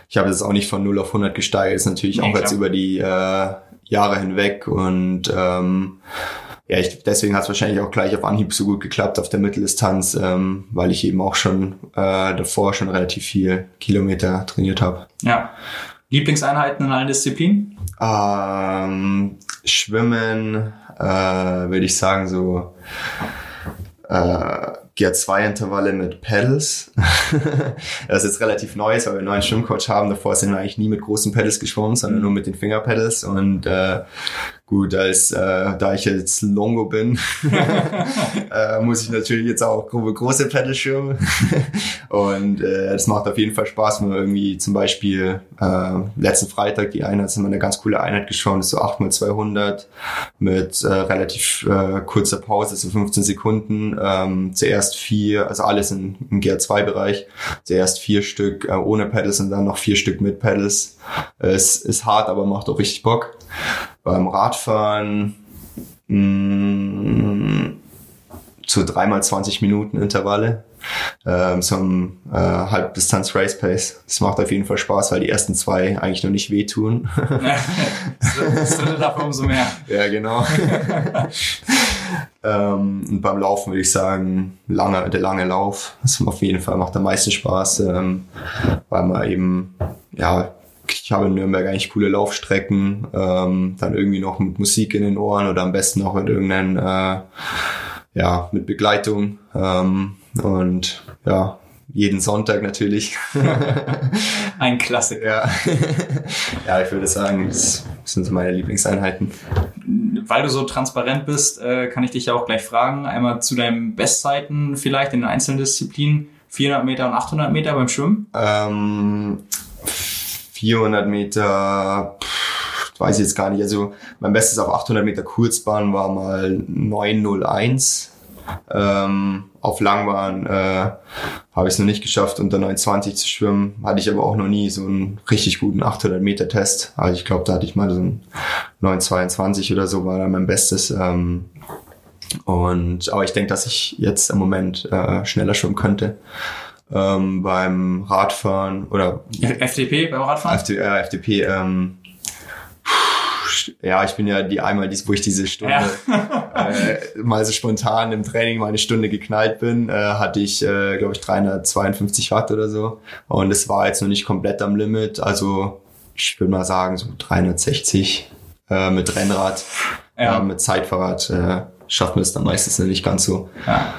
ich habe das auch nicht von 0 auf 100 gesteigert, ist natürlich nee, auch klar. jetzt über die äh, Jahre hinweg und ähm, ja, ich, deswegen hat es wahrscheinlich auch gleich auf Anhieb so gut geklappt auf der Mitteldistanz, ähm, weil ich eben auch schon äh, davor schon relativ viel Kilometer trainiert habe.
Ja. Lieblingseinheiten in allen Disziplinen?
Ähm, Schwimmen, äh, würde ich sagen, so äh, GR2-Intervalle mit Pedals. das ist jetzt relativ neu, weil wir einen neuen Schwimmcoach haben. Davor sind wir eigentlich nie mit großen Pedals geschwommen, sondern nur mit den Fingerpedals. Und äh, Gut, als äh, da ich jetzt Longo bin, äh, muss ich natürlich jetzt auch große, große Pedalschirme. und äh, das macht auf jeden Fall Spaß, wenn man irgendwie zum Beispiel äh, letzten Freitag die Einheit sind wir eine ganz coole Einheit geschaut, das ist so 8x200 mit äh, relativ äh, kurzer Pause, so 15 Sekunden. Ähm, zuerst vier, also alles in, im GR2-Bereich. Zuerst vier Stück äh, ohne Pedals und dann noch vier Stück mit Pedals. Es ist hart, aber macht auch richtig Bock beim Radfahren mh, mm, zu dreimal 20 Minuten Intervalle. Ähm, so ein äh, Halbdistanz Race Pace. Das macht auf jeden Fall Spaß, weil die ersten zwei eigentlich noch nicht wehtun.
das dritte dafür umso mehr.
Ja, genau. ähm, und beim Laufen würde ich sagen, lange, der lange Lauf. Das auf jeden Fall macht am meisten Spaß, ähm, weil man eben ja ich habe in Nürnberg eigentlich coole Laufstrecken, ähm, dann irgendwie noch mit Musik in den Ohren oder am besten auch mit irgendeinen, äh, ja, mit Begleitung ähm, und ja, jeden Sonntag natürlich.
Ein Klassiker.
Ja. ja, ich würde sagen, das sind so meine Lieblingseinheiten.
Weil du so transparent bist, äh, kann ich dich ja auch gleich fragen. Einmal zu deinen Bestzeiten vielleicht in den einzelnen Disziplinen. 400 Meter und 800 Meter beim Schwimmen?
Ähm, 400 Meter, pff, weiß ich jetzt gar nicht. Also mein Bestes auf 800 Meter Kurzbahn war mal 901. Ähm, auf Langbahn äh, habe ich es noch nicht geschafft, unter 920 zu schwimmen. Hatte ich aber auch noch nie so einen richtig guten 800 Meter Test. Also ich glaube, da hatte ich mal so ein 922 oder so war da mein Bestes. Ähm, und aber ich denke, dass ich jetzt im Moment äh, schneller schwimmen könnte ähm, beim Radfahren oder
FDP beim Radfahren?
FD, äh, FDP, ähm, ja, ich bin ja die einmal, wo ich diese Stunde ja. Äh, mal so spontan im Training mal eine Stunde geknallt bin, äh, hatte ich, äh, glaube ich, 352 Watt oder so. Und es war jetzt noch nicht komplett am Limit. Also ich würde mal sagen, so 360 äh, mit Rennrad, ja. äh, mit Zeitfahrrad äh, schafft man es dann meistens nicht ganz so. Ja.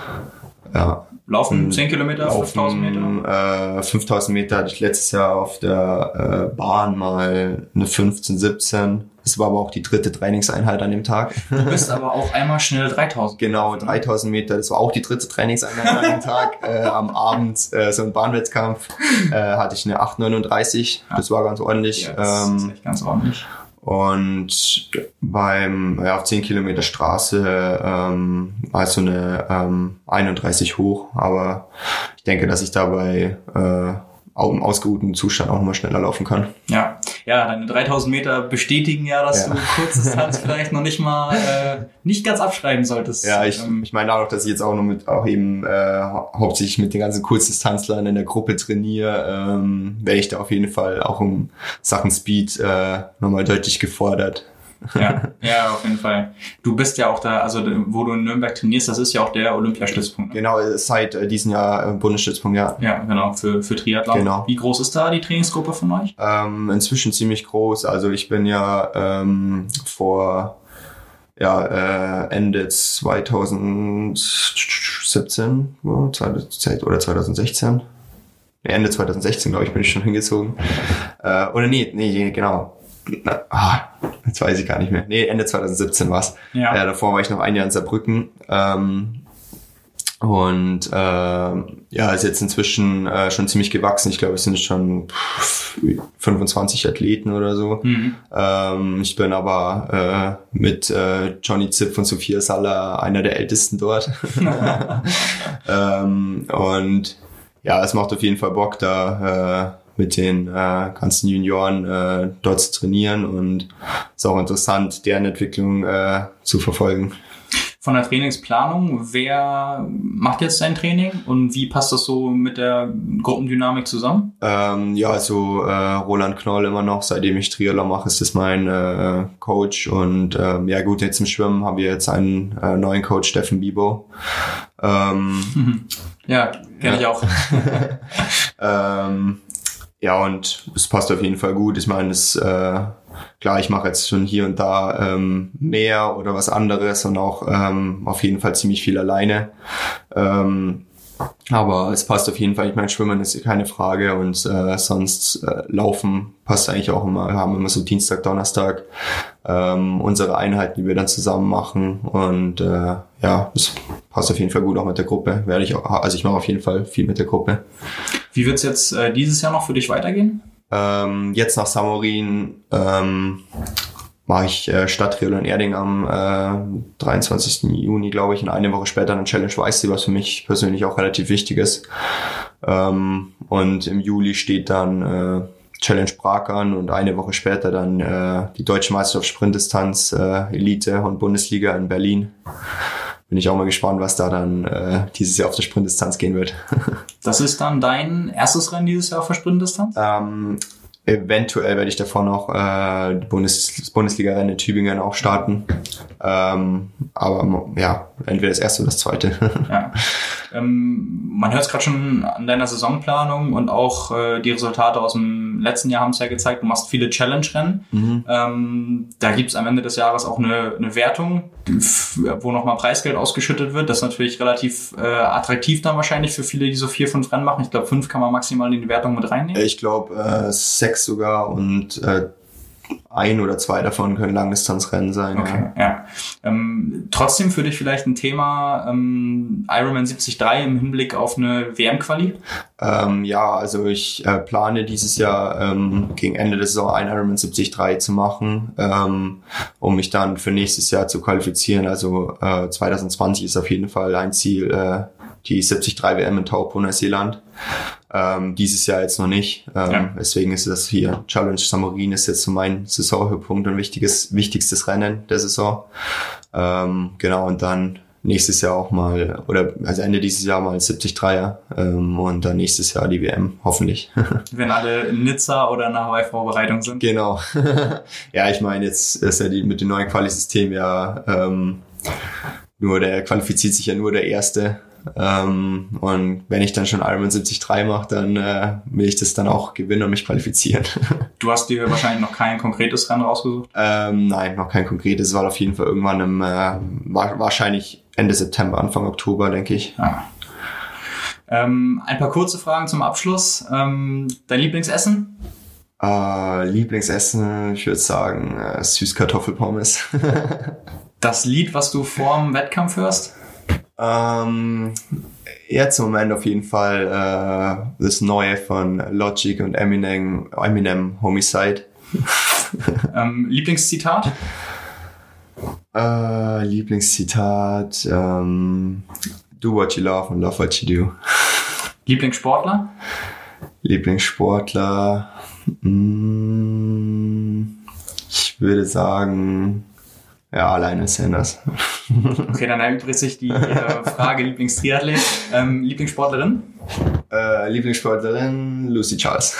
ja.
Laufen 10 Kilometer, 5000
Meter? Äh, 5000 Meter hatte ich letztes Jahr auf der äh, Bahn mal eine 15, 17. Das war aber auch die dritte Trainingseinheit an dem Tag.
Du bist aber auch einmal schnell 3000.
Genau, 3000 Meter. Das war auch die dritte Trainingseinheit an dem Tag. Äh, am Abend äh, so ein Bahnwettkampf äh, hatte ich eine 8,39. Das war ganz ordentlich.
Ja, das
ähm,
ist echt ganz ordentlich.
Und beim ja, auf 10 Kilometer Straße ähm, war so eine ähm, 31 hoch, aber ich denke, dass ich dabei äh, auch im ausgeruhten Zustand auch nochmal schneller laufen kann.
Ja, ja, deine 3000 Meter bestätigen ja, dass ja. du Kurzdistanz vielleicht noch nicht mal äh, nicht ganz abschreiben solltest.
Ja, ich, ähm, ich meine auch, dass ich jetzt auch noch mit auch eben äh, hauptsächlich mit den ganzen Kurzdistanzlern in der Gruppe trainiere, ähm, werde ich da auf jeden Fall auch um Sachen Speed äh, nochmal deutlich gefordert.
Ja, ja, auf jeden Fall. Du bist ja auch da, also wo du in Nürnberg trainierst, das ist ja auch der Olympiastützpunkt.
Ne? Genau, seit äh, diesem Jahr äh, Bundesstützpunkt, ja.
Ja, genau, für, für Triathlon.
Genau.
Wie groß ist da die Trainingsgruppe von euch?
Ähm, inzwischen ziemlich groß. Also ich bin ja ähm, vor ja, äh, Ende 2017 oder 2016. Ende 2016, glaube ich, bin ich schon hingezogen. Äh, oder nee, nee, genau ah, jetzt weiß ich gar nicht mehr. Nee, Ende 2017 war's. Ja. Äh, davor war ich noch ein Jahr in Saarbrücken. Ähm, und äh, ja, ist jetzt inzwischen äh, schon ziemlich gewachsen. Ich glaube, es sind schon 25 Athleten oder so. Mhm. Ähm, ich bin aber äh, mit äh, Johnny Zipp und Sophia Salla einer der ältesten dort. ähm, und ja, es macht auf jeden Fall Bock, da äh, mit den äh, ganzen Junioren äh, dort zu trainieren und ist auch interessant, deren Entwicklung äh, zu verfolgen.
Von der Trainingsplanung, wer macht jetzt sein Training und wie passt das so mit der Gruppendynamik zusammen?
Ähm, ja, also äh, Roland Knoll immer noch, seitdem ich Triathlon mache, ist das mein äh, Coach und äh, ja gut, jetzt im Schwimmen haben wir jetzt einen äh, neuen Coach, Steffen Bibo.
Ähm, ja, kenne ja. ich auch.
ähm, ja, und es passt auf jeden Fall gut. Ich meine, es äh, klar, ich mache jetzt schon hier und da ähm, mehr oder was anderes und auch ähm, auf jeden Fall ziemlich viel alleine. Ähm, aber es passt auf jeden Fall. Ich meine, Schwimmen ist keine Frage und äh, sonst äh, Laufen passt eigentlich auch immer. Wir haben immer so Dienstag, Donnerstag ähm, unsere Einheiten, die wir dann zusammen machen und äh, ja, es passt auf jeden Fall gut auch mit der Gruppe. Werde ich auch, also ich mache auf jeden Fall viel mit der Gruppe.
Wie wird's jetzt äh, dieses Jahr noch für dich weitergehen?
Ähm, jetzt nach Samorin ähm, mache ich äh, Stadtriel in Erding am äh, 23. Juni, glaube ich, und eine Woche später eine Challenge Weißsee, was für mich persönlich auch relativ wichtig ist. Ähm, und im Juli steht dann äh, Challenge Prag an und eine Woche später dann äh, die Deutsche Meisterschaft Sprintdistanz, äh, Elite und Bundesliga in Berlin. Bin ich auch mal gespannt, was da dann äh, dieses Jahr auf der Sprintdistanz gehen wird.
das ist dann dein erstes Rennen dieses Jahr auf der Sprintdistanz?
Ähm, Eventuell werde ich davor noch äh, Bundes das Bundesliga-Rennen in Tübingen auch starten. Ähm, aber ja, entweder das erste oder das zweite.
ja. Ähm, man hört es gerade schon an deiner Saisonplanung und auch äh, die Resultate aus dem letzten Jahr haben es ja gezeigt, du machst viele Challenge-Rennen. Mhm. Ähm, da gibt es am Ende des Jahres auch eine, eine Wertung, wo nochmal Preisgeld ausgeschüttet wird. Das ist natürlich relativ äh, attraktiv dann wahrscheinlich für viele, die so vier, fünf Rennen machen. Ich glaube, fünf kann man maximal in die Wertung mit reinnehmen.
Ich glaube, äh, sechs sogar und äh, ein oder zwei davon können Langdistanzrennen sein.
Okay, ja. ja. Ähm, trotzdem für dich vielleicht ein Thema ähm, Ironman 73 im Hinblick auf eine WM-Quali?
Ähm, ja, also ich äh, plane dieses Jahr ähm, gegen Ende der Saison ein Ironman 73 zu machen, ähm, um mich dann für nächstes Jahr zu qualifizieren. Also äh, 2020 ist auf jeden Fall ein Ziel, äh, die 73 WM in Taupo, Neuseeland. Ähm, dieses Jahr jetzt noch nicht. Ähm, ja. Deswegen ist das hier Challenge Samorin ist jetzt so mein Saisonhöhepunkt und wichtiges, wichtigstes Rennen der Saison. Ähm, genau, und dann nächstes Jahr auch mal, oder also Ende dieses Jahr mal 73er ähm, und dann nächstes Jahr die WM, hoffentlich.
Wenn alle in Nizza oder nach Hawaii-Vorbereitung sind.
Genau. ja, ich meine, jetzt ist ja die, mit dem neuen Quali-System ja ähm, nur der qualifiziert sich ja nur der Erste. Ähm, und wenn ich dann schon Ironman 73 mache, dann äh, will ich das dann auch gewinnen und mich qualifizieren.
Du hast dir wahrscheinlich noch kein konkretes Rennen rausgesucht?
Ähm, nein, noch kein konkretes. Es war auf jeden Fall irgendwann im, äh, wahrscheinlich Ende September, Anfang Oktober, denke ich. Ja.
Ähm, ein paar kurze Fragen zum Abschluss. Ähm, dein Lieblingsessen?
Äh, Lieblingsessen, ich würde sagen, äh, Süßkartoffelpommes.
das Lied, was du vorm Wettkampf hörst?
Ähm, jetzt im Moment auf jeden Fall äh, das Neue von Logic und Eminem, Eminem Homicide.
ähm, Lieblingszitat?
Äh, Lieblingszitat, ähm, do what you love and love what you do.
Lieblingssportler?
Lieblingssportler, mm, ich würde sagen, ja, alleine Sanders.
Okay, dann erübrigt sich die äh, Frage Lieblingstriathlet. Ähm, Lieblingssportlerin?
Äh, Lieblingssportlerin Lucy Charles.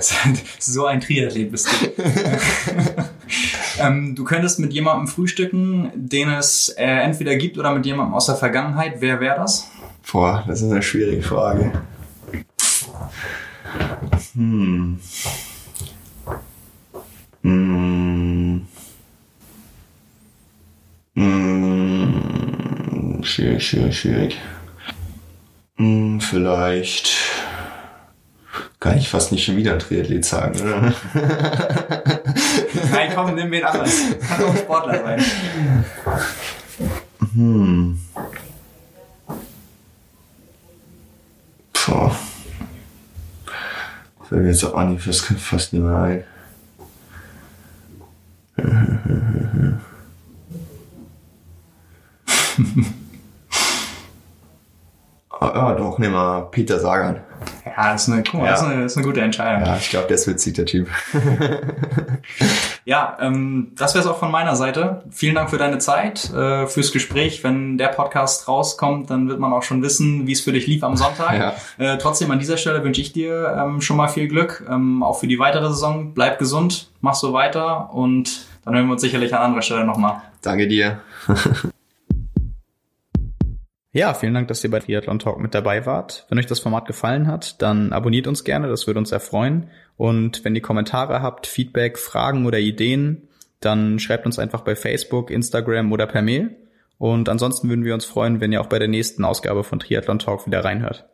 so ein Triathlet bist du. ähm, du könntest mit jemandem frühstücken, den es äh, entweder gibt oder mit jemandem aus der Vergangenheit. Wer wäre das?
Boah, das ist eine schwierige Frage. Hm. Hm. Schwierig, schwierig, schwierig. Hm, vielleicht kann ich fast nicht schon wieder ein Triathlet sagen, oder?
Nein, komm, nimm wen anders. Kann doch ein Sportler sein.
Hm. Boah. Fällt mir jetzt auch an, fast, fast nicht mehr ein. ah, ja, doch, nehmen wir Peter Sagan.
Ja, das ist eine, guck mal, ja. das, ist eine, das ist eine gute Entscheidung.
Ja, ich glaube, der ist witzig, der Typ.
ja, ähm, das wäre es auch von meiner Seite. Vielen Dank für deine Zeit, äh, fürs Gespräch. Wenn der Podcast rauskommt, dann wird man auch schon wissen, wie es für dich lief am Sonntag. Ja. Äh, trotzdem an dieser Stelle wünsche ich dir ähm, schon mal viel Glück, ähm, auch für die weitere Saison. Bleib gesund, mach so weiter und dann hören wir uns sicherlich an anderer Stelle nochmal.
Danke dir.
Ja, vielen Dank, dass ihr bei Triathlon Talk mit dabei wart. Wenn euch das Format gefallen hat, dann abonniert uns gerne, das würde uns sehr freuen. Und wenn ihr Kommentare habt, Feedback, Fragen oder Ideen, dann schreibt uns einfach bei Facebook, Instagram oder per Mail. Und ansonsten würden wir uns freuen, wenn ihr auch bei der nächsten Ausgabe von Triathlon Talk wieder reinhört.